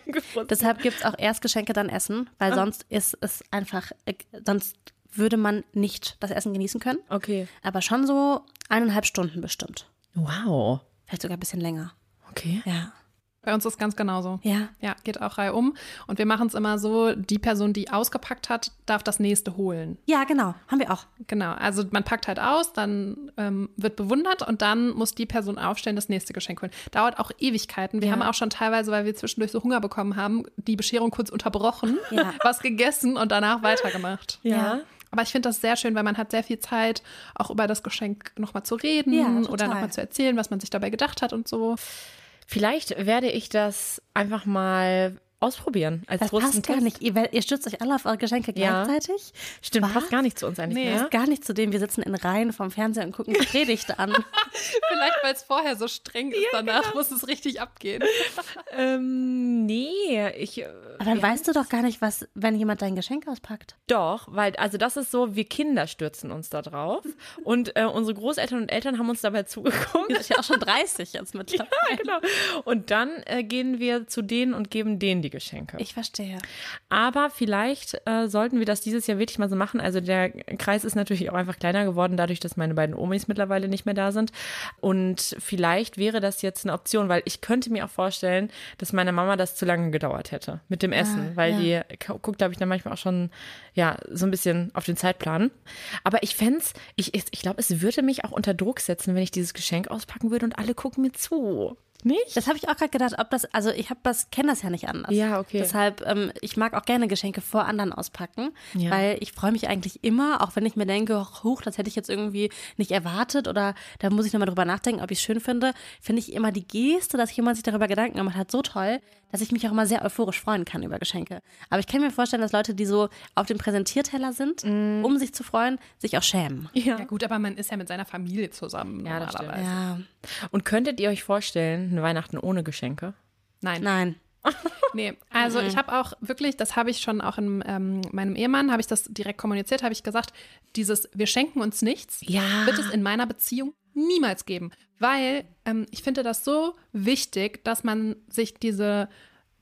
Deshalb gibt es auch erst Geschenke, dann Essen, weil ah. sonst ist es einfach, äh, sonst würde man nicht das Essen genießen können. Okay. Aber schon so eineinhalb Stunden bestimmt. Wow. Vielleicht sogar ein bisschen länger. Okay. Ja. Bei uns ist ganz genauso. Ja. Ja, geht auch Reihe um. Und wir machen es immer so, die Person, die ausgepackt hat, darf das nächste holen. Ja, genau. Haben wir auch. Genau. Also man packt halt aus, dann ähm, wird bewundert und dann muss die Person aufstellen, das nächste Geschenk holen. Dauert auch Ewigkeiten. Wir ja. haben auch schon teilweise, weil wir zwischendurch so Hunger bekommen haben, die Bescherung kurz unterbrochen, ja. was gegessen und danach weitergemacht. Ja. ja. Aber ich finde das sehr schön, weil man hat sehr viel Zeit, auch über das Geschenk nochmal zu reden ja, oder nochmal zu erzählen, was man sich dabei gedacht hat und so. Vielleicht werde ich das einfach mal ausprobieren. Als Das passt gar nicht. Ihr, ihr stützt euch alle auf eure Geschenke Ja. gleichzeitig. Stimmt, Was? passt gar nicht zu uns eigentlich. Nee. mehr. Passt gar nicht zu dem. Wir sitzen in Reihen vom Fernseher und gucken die Predigt an. Vielleicht, weil es vorher so streng ist, danach genau. muss es richtig abgehen. Ähm, nee, ich. äh, Aber dann ja, weißt du doch gar nicht, was, wenn jemand dein Geschenk auspackt. Doch, weil, also das ist so, wir Kinder stürzen uns da drauf. Und äh, unsere Großeltern und Eltern haben uns dabei zugeguckt. Wir sind ja auch schon 30 jetzt mittlerweile. Ja, genau. Und dann äh, gehen wir zu denen und geben denen die Geschenke. Ich verstehe. Aber vielleicht äh, sollten wir das dieses Jahr wirklich mal so machen. Also der Kreis ist natürlich auch einfach kleiner geworden, dadurch, dass meine beiden Omis mittlerweile nicht mehr da sind. Und vielleicht wäre das jetzt eine Option, weil ich könnte mir auch vorstellen, dass meine Mama das zu lange gedauert hätte mit dem Essen, weil die gu- guckt, glaube ich, dann manchmal auch schon, ja, so ein bisschen auf den Zeitplan. Aber ich fände ich, ich glaube, es würde mich auch unter Druck setzen, wenn ich dieses Geschenk auspacken würde und alle gucken mir zu. Nicht? Das habe ich auch gerade gedacht, ob das, also ich habe das, kenne das ja nicht anders. Ja, okay. Deshalb, ähm, ich mag auch gerne Geschenke vor anderen auspacken, Ja. weil ich freue mich eigentlich immer, auch wenn ich mir denke, huch, das hätte ich jetzt irgendwie nicht erwartet oder da muss ich nochmal drüber nachdenken, ob ich es schön finde, finde ich immer die Geste, dass jemand sich darüber Gedanken gemacht hat, so toll, dass ich mich auch immer sehr euphorisch freuen kann über Geschenke. Aber ich kann mir vorstellen, dass Leute, die so auf dem Präsentierteller sind, Mm. um sich zu freuen, sich auch schämen. Ja. Ja gut, aber man ist ja mit seiner Familie zusammen Ja, das stimmt. normalerweise. Ja, Und könntet ihr euch vorstellen, eine Weihnachten ohne Geschenke? Nein. nein. Nee, also ich habe auch wirklich, das habe ich schon auch in ähm, meinem Ehemann, habe ich das direkt kommuniziert, habe ich gesagt, dieses wir schenken uns nichts, Ja. wird es in meiner Beziehung niemals geben. Weil ähm, ich finde das so wichtig, dass man sich diese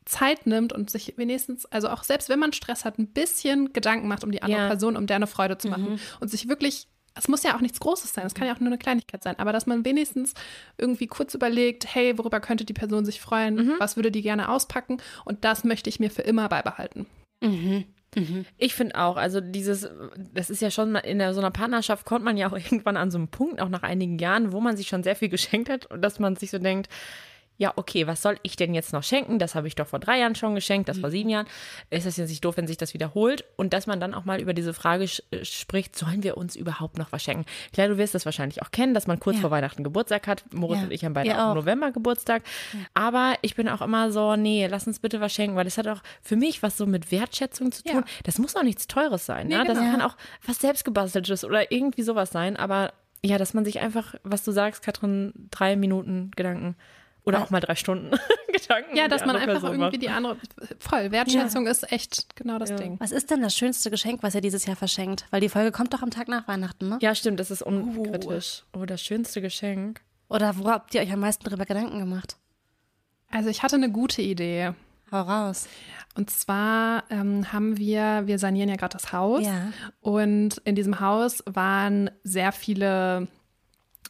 Zeit nimmt und sich wenigstens, also auch selbst wenn man Stress hat, ein bisschen Gedanken macht um die andere Ja. Person, um der eine Freude zu machen. Und sich wirklich, es muss ja auch nichts Großes sein, es kann ja auch nur eine Kleinigkeit sein, aber dass man wenigstens irgendwie kurz überlegt, hey, worüber könnte die Person sich freuen, was würde die gerne auspacken und das möchte ich mir für immer beibehalten. Ich finde auch, also dieses, das ist ja schon in so einer Partnerschaft kommt man ja auch irgendwann an so einen Punkt, auch nach einigen Jahren, wo man sich schon sehr viel geschenkt hat und dass man sich so denkt, ja, okay, was soll ich denn jetzt noch schenken? Das habe ich doch vor drei Jahren schon geschenkt, das vor sieben Jahren. Ist das jetzt nicht doof, wenn sich das wiederholt? Und dass man dann auch mal über diese Frage äh, spricht, sollen wir uns überhaupt noch was schenken? Klar, du wirst das wahrscheinlich auch kennen, dass man kurz vor Weihnachten Geburtstag hat. Moritz Ja. und ich haben beide Wir auch im. November Geburtstag. Aber ich bin auch immer so, nee, lass uns bitte was schenken, weil das hat auch für mich was so mit Wertschätzung zu tun. Ja. Das muss auch nichts Teures sein. Nee, ne? Das genau. kann auch was selbstgebasteltes oder irgendwie sowas sein. Aber ja, dass man sich einfach, was du sagst, Katrin, drei Minuten Gedanken oder auch mal drei Stunden Gedanken. Ja, dass man einfach Person irgendwie macht. die andere, voll, Wertschätzung ist echt genau das Ding. Was ist denn das schönste Geschenk, was ihr dieses Jahr verschenkt? Weil die Folge kommt doch am Tag nach Weihnachten, ne? Ja, stimmt, das ist unkritisch. Oh, das schönste Geschenk. Oder wo habt ihr euch am meisten darüber Gedanken gemacht? Also ich hatte eine gute Idee. Hau raus. Und zwar ähm, haben wir, wir sanieren ja gerade das Haus. Ja. Und in diesem Haus waren sehr viele,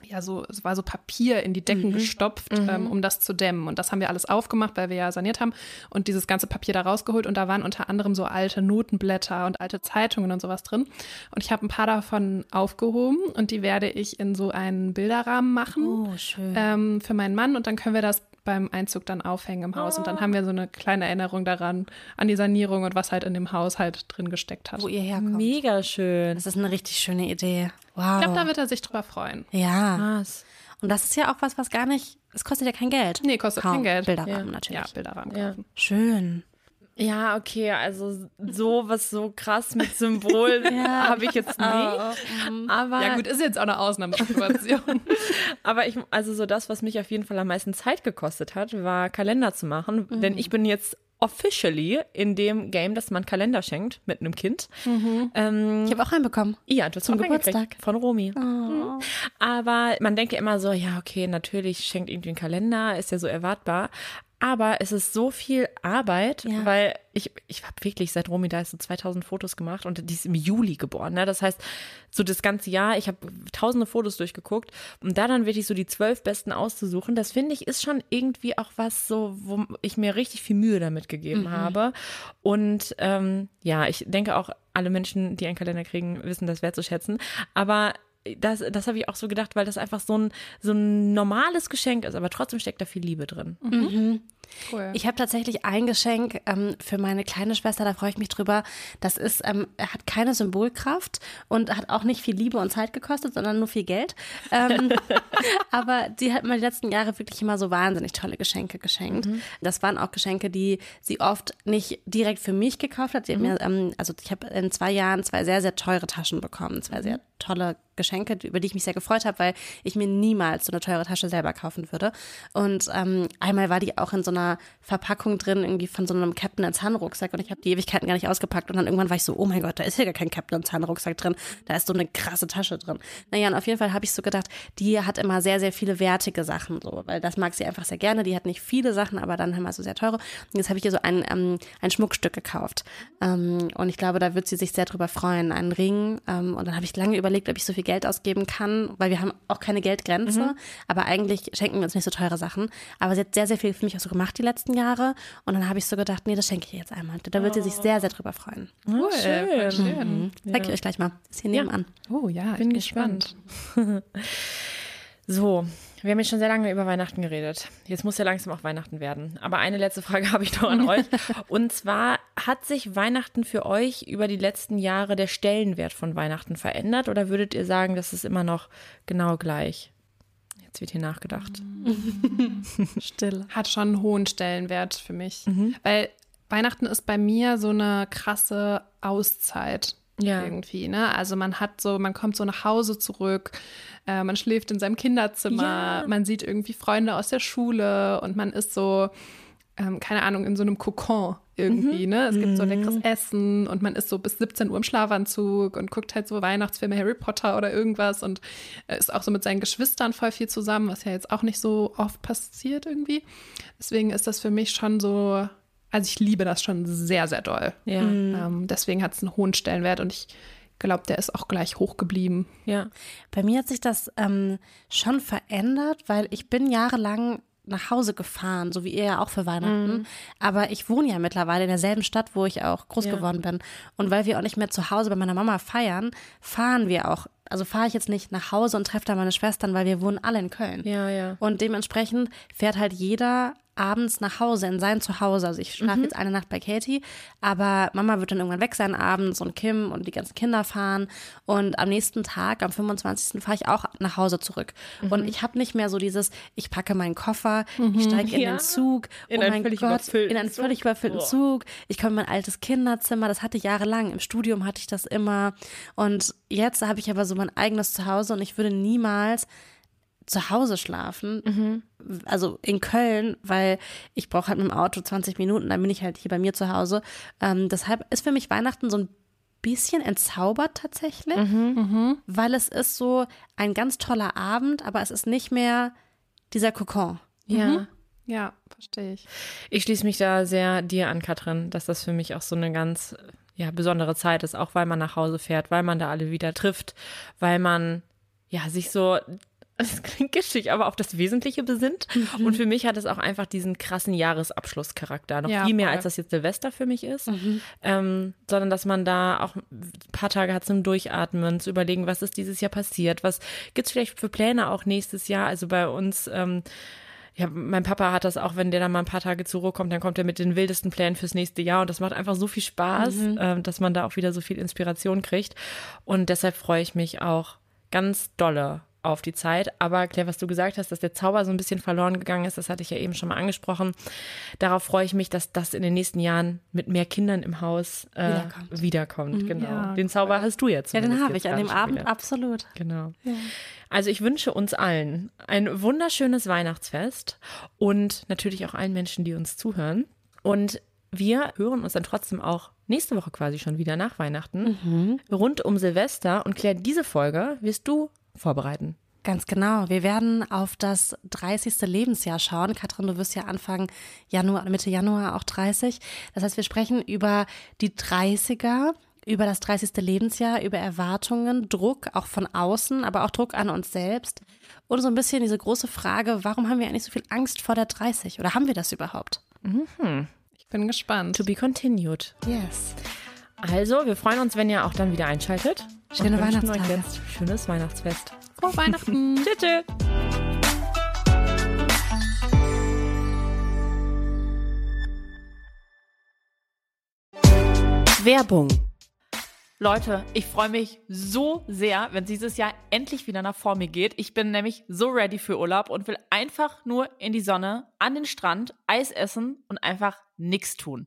ja, so, es war so Papier in die Decken gestopft, ähm, um das zu dämmen. Und das haben wir alles aufgemacht, weil wir ja saniert haben und dieses ganze Papier da rausgeholt. Und da waren unter anderem so alte Notenblätter und alte Zeitungen und sowas drin. Und ich habe ein paar davon aufgehoben und die werde ich in so einen Bilderrahmen machen Oh, schön. ähm, für meinen Mann und dann können wir das beim Einzug dann aufhängen im Haus und dann haben wir so eine kleine Erinnerung daran, an die Sanierung und was halt in dem Haus halt drin gesteckt hat. wo ihr herkommt. Mega schön. Das ist eine richtig schöne Idee. Wow. Ich glaube, da wird er sich drüber freuen. ja. Krass. Und das ist ja auch was, was gar nicht, es kostet ja kein Geld. Nee, kostet Kaum. kein Geld. Bilderrahmen Ja. natürlich. Ja, Bilderrahmen Ja. kaufen. Schön. Ja, okay, also so was so krass mit Symbol habe ich jetzt nicht. Aber Ja gut, ist jetzt auch eine Ausnahmesituation. Aber ich, also so das, was mich auf jeden Fall am meisten Zeit gekostet hat, war Kalender zu machen. Denn ich bin jetzt officially in dem Game, dass man Kalender schenkt mit einem Kind. Ähm, Ich habe auch einen bekommen. ja, du hast Zum Geburtstag. von Romy. Mhm. Aber man denkt ja immer so, ja, okay, natürlich schenkt irgendwie ein Kalender, ist ja so erwartbar. Aber es ist so viel Arbeit, Ja. weil ich, ich habe wirklich seit Romy da ist so 2000 Fotos gemacht und die ist im Juli geboren. Ne? Das heißt, so das ganze Jahr, ich habe tausende Fotos durchgeguckt und da dann wirklich so die zwölf besten auszusuchen, das finde ich ist schon irgendwie auch was so, wo ich mir richtig viel Mühe damit gegeben habe. Und ähm, ja, ich denke auch, alle Menschen, die einen Kalender kriegen, wissen das wertzuschätzen. Aber das, das habe ich auch so gedacht, weil das einfach so ein, so ein normales Geschenk ist, aber trotzdem steckt da viel Liebe drin. Cool. Ich habe tatsächlich ein Geschenk ähm, für meine kleine Schwester, da freue ich mich drüber. Das ist, ähm, er hat keine Symbolkraft und hat auch nicht viel Liebe und Zeit gekostet, sondern nur viel Geld. Ähm, aber sie hat mir die letzten Jahre wirklich immer so wahnsinnig tolle Geschenke geschenkt. Mhm. Das waren auch Geschenke, die sie oft nicht direkt für mich gekauft hat. Sie mhm. hat mir, ähm, also ich habe in zwei Jahren zwei sehr, sehr teure Taschen bekommen, zwei sehr tolle Geschenke, über die ich mich sehr gefreut habe, weil ich mir niemals so eine teure Tasche selber kaufen würde. Und ähm, einmal war die auch in so einer Verpackung drin, irgendwie von so einem Captain Sun Rucksack und ich habe die Ewigkeiten gar nicht ausgepackt und dann irgendwann war ich so, oh mein Gott, da ist ja gar kein Captain Sun Rucksack drin, da ist so eine krasse Tasche drin. Naja, und auf jeden Fall habe ich so gedacht, die hat immer sehr, sehr viele wertige Sachen, so, weil das mag sie einfach sehr gerne. Die hat nicht viele Sachen, aber dann wir so sehr teure. Und jetzt habe ich ihr so ein, ähm, ein Schmuckstück gekauft. Ähm, und ich glaube, da wird sie sich sehr drüber freuen, einen Ring. Ähm, und dann habe ich lange überlegt, ob ich so viel Geld ausgeben kann, weil wir haben auch keine Geldgrenze. Mhm. Aber eigentlich schenken wir uns nicht so teure Sachen. Aber sie hat sehr, sehr viel für mich auch so gemacht die letzten Jahre. Und dann habe ich so gedacht, nee, das schenke ich ihr jetzt einmal. Da wird oh. sie sich sehr, sehr drüber freuen. Cool, schön. schön. Mhm. Zeig ich euch gleich mal. Ist hier nebenan. Oh ja, bin gespannt. so, wir haben jetzt schon sehr lange über Weihnachten geredet. Jetzt muss ja langsam auch Weihnachten werden. Aber eine letzte Frage habe ich noch an euch. Und zwar, hat sich Weihnachten für euch über die letzten Jahre der Stellenwert von Weihnachten verändert? Oder würdet ihr sagen, das ist immer noch genau gleich? Jetzt wird hier nachgedacht. Still. Hat schon einen hohen Stellenwert für mich. Mhm. Weil Weihnachten ist bei mir so eine krasse Auszeit ja. irgendwie. Ne? Also man hat so, man kommt so nach Hause zurück, äh, man schläft in seinem Kinderzimmer, ja. man sieht irgendwie Freunde aus der Schule und man ist so, ähm, keine Ahnung, in so einem Kokon irgendwie. Mhm. Ne? Es gibt so leckeres mhm. Essen und man ist so bis 17 Uhr im Schlafanzug und guckt halt so Weihnachtsfilme, Harry Potter oder irgendwas und äh, ist auch so mit seinen Geschwistern voll viel zusammen, was ja jetzt auch nicht so oft passiert irgendwie. Deswegen ist das für mich schon so also ich liebe das schon sehr, sehr doll. Ja. Mhm. Ähm, deswegen hat es einen hohen Stellenwert und ich glaube, der ist auch gleich hoch geblieben. Ja. Bei mir hat sich das ähm, schon verändert, weil ich bin jahrelang nach Hause gefahren, so wie ihr ja auch für Weihnachten. Mhm. Aber ich wohne ja mittlerweile in derselben Stadt, wo ich auch groß ja. geworden bin. Und weil wir auch nicht mehr zu Hause bei meiner Mama feiern, fahren wir auch also fahre ich jetzt nicht nach Hause und treffe da meine Schwestern, weil wir wohnen alle in Köln. Ja, ja. Und dementsprechend fährt halt jeder abends nach Hause, in sein Zuhause. Also ich schlafe mhm. jetzt eine Nacht bei Katie, aber Mama wird dann irgendwann weg sein abends und Kim und die ganzen Kinder fahren. Und am nächsten Tag, am 25. fahre ich auch nach Hause zurück. Mhm. Und ich habe nicht mehr so dieses, ich packe meinen Koffer, mhm. ich steige in ja. den Zug, in oh mein Gott, in einen völlig überfüllten Zug. Zug. Ich komme in mein altes Kinderzimmer, das hatte ich jahrelang. Im Studium hatte ich das immer. Und jetzt habe ich aber so mein eigenes Zuhause und ich würde niemals zu Hause schlafen, mhm. also in Köln, weil ich brauche halt mit dem Auto 20 Minuten, dann bin ich halt hier bei mir zu Hause. Ähm, deshalb ist für mich Weihnachten so ein bisschen entzaubert tatsächlich, mhm. Mhm. weil es ist so ein ganz toller Abend, aber es ist nicht mehr dieser Kokon. Ja. Mhm. Ja, verstehe ich. Ich schließe mich da sehr dir an, Katrin, dass das für mich auch so eine ganz ja, besondere Zeit ist, auch weil man nach Hause fährt, weil man da alle wieder trifft, weil man ja sich so das klingt kitschig, aber auf das Wesentliche besinnt. Mhm. Und für mich hat es auch einfach diesen krassen Jahresabschlusscharakter. Noch ja, viel mehr, voll. als das jetzt Silvester für mich ist. Mhm. Ähm, sondern, dass man da auch ein paar Tage hat zum Durchatmen, zu überlegen, was ist dieses Jahr passiert, was gibt es vielleicht für Pläne auch nächstes Jahr. Also bei uns, ähm, ja, mein Papa hat das auch, wenn der dann mal ein paar Tage zur Ruhe kommt, dann kommt er mit den wildesten Plänen fürs nächste Jahr und das macht einfach so viel Spaß, mhm. ähm, dass man da auch wieder so viel Inspiration kriegt. Und deshalb freue ich mich auch ganz dolle auf die Zeit. Aber Claire, was du gesagt hast, dass der Zauber so ein bisschen verloren gegangen ist, das hatte ich ja eben schon mal angesprochen. Darauf freue ich mich, dass das in den nächsten Jahren mit mehr Kindern im Haus äh, wiederkommt. wiederkommt. Mhm. Genau. Ja. Den Zauber hast du jetzt. Ja, den habe ich an dem Abend, wieder. absolut. Genau. Ja. Also ich wünsche uns allen ein wunderschönes Weihnachtsfest und natürlich auch allen Menschen, die uns zuhören. Und wir hören uns dann trotzdem auch nächste Woche quasi schon wieder nach Weihnachten mhm. rund um Silvester. Und Claire, diese Folge wirst du vorbereiten. Ganz genau. Wir werden auf das 30. Lebensjahr schauen. Katrin, du wirst ja Anfang Januar, Mitte Januar auch 30. Das heißt, wir sprechen über die 30er, über das 30. Lebensjahr, über Erwartungen, Druck auch von außen, aber auch Druck an uns selbst. Und so ein bisschen diese große Frage, warum haben wir eigentlich so viel Angst vor der 30? Oder haben wir das überhaupt? Mhm. Ich bin gespannt. To be continued. Yes. Also, wir freuen uns, wenn ihr auch dann wieder einschaltet. Schöne Weihnachtstage. Schönes Weihnachtsfest. Frohe Weihnachten. tschüss. tschüss. Werbung. Leute, ich freue mich so sehr, wenn dieses Jahr endlich wieder nach vor mir geht. Ich bin nämlich so ready für Urlaub und will einfach nur in die Sonne, an den Strand, Eis essen und einfach nichts tun.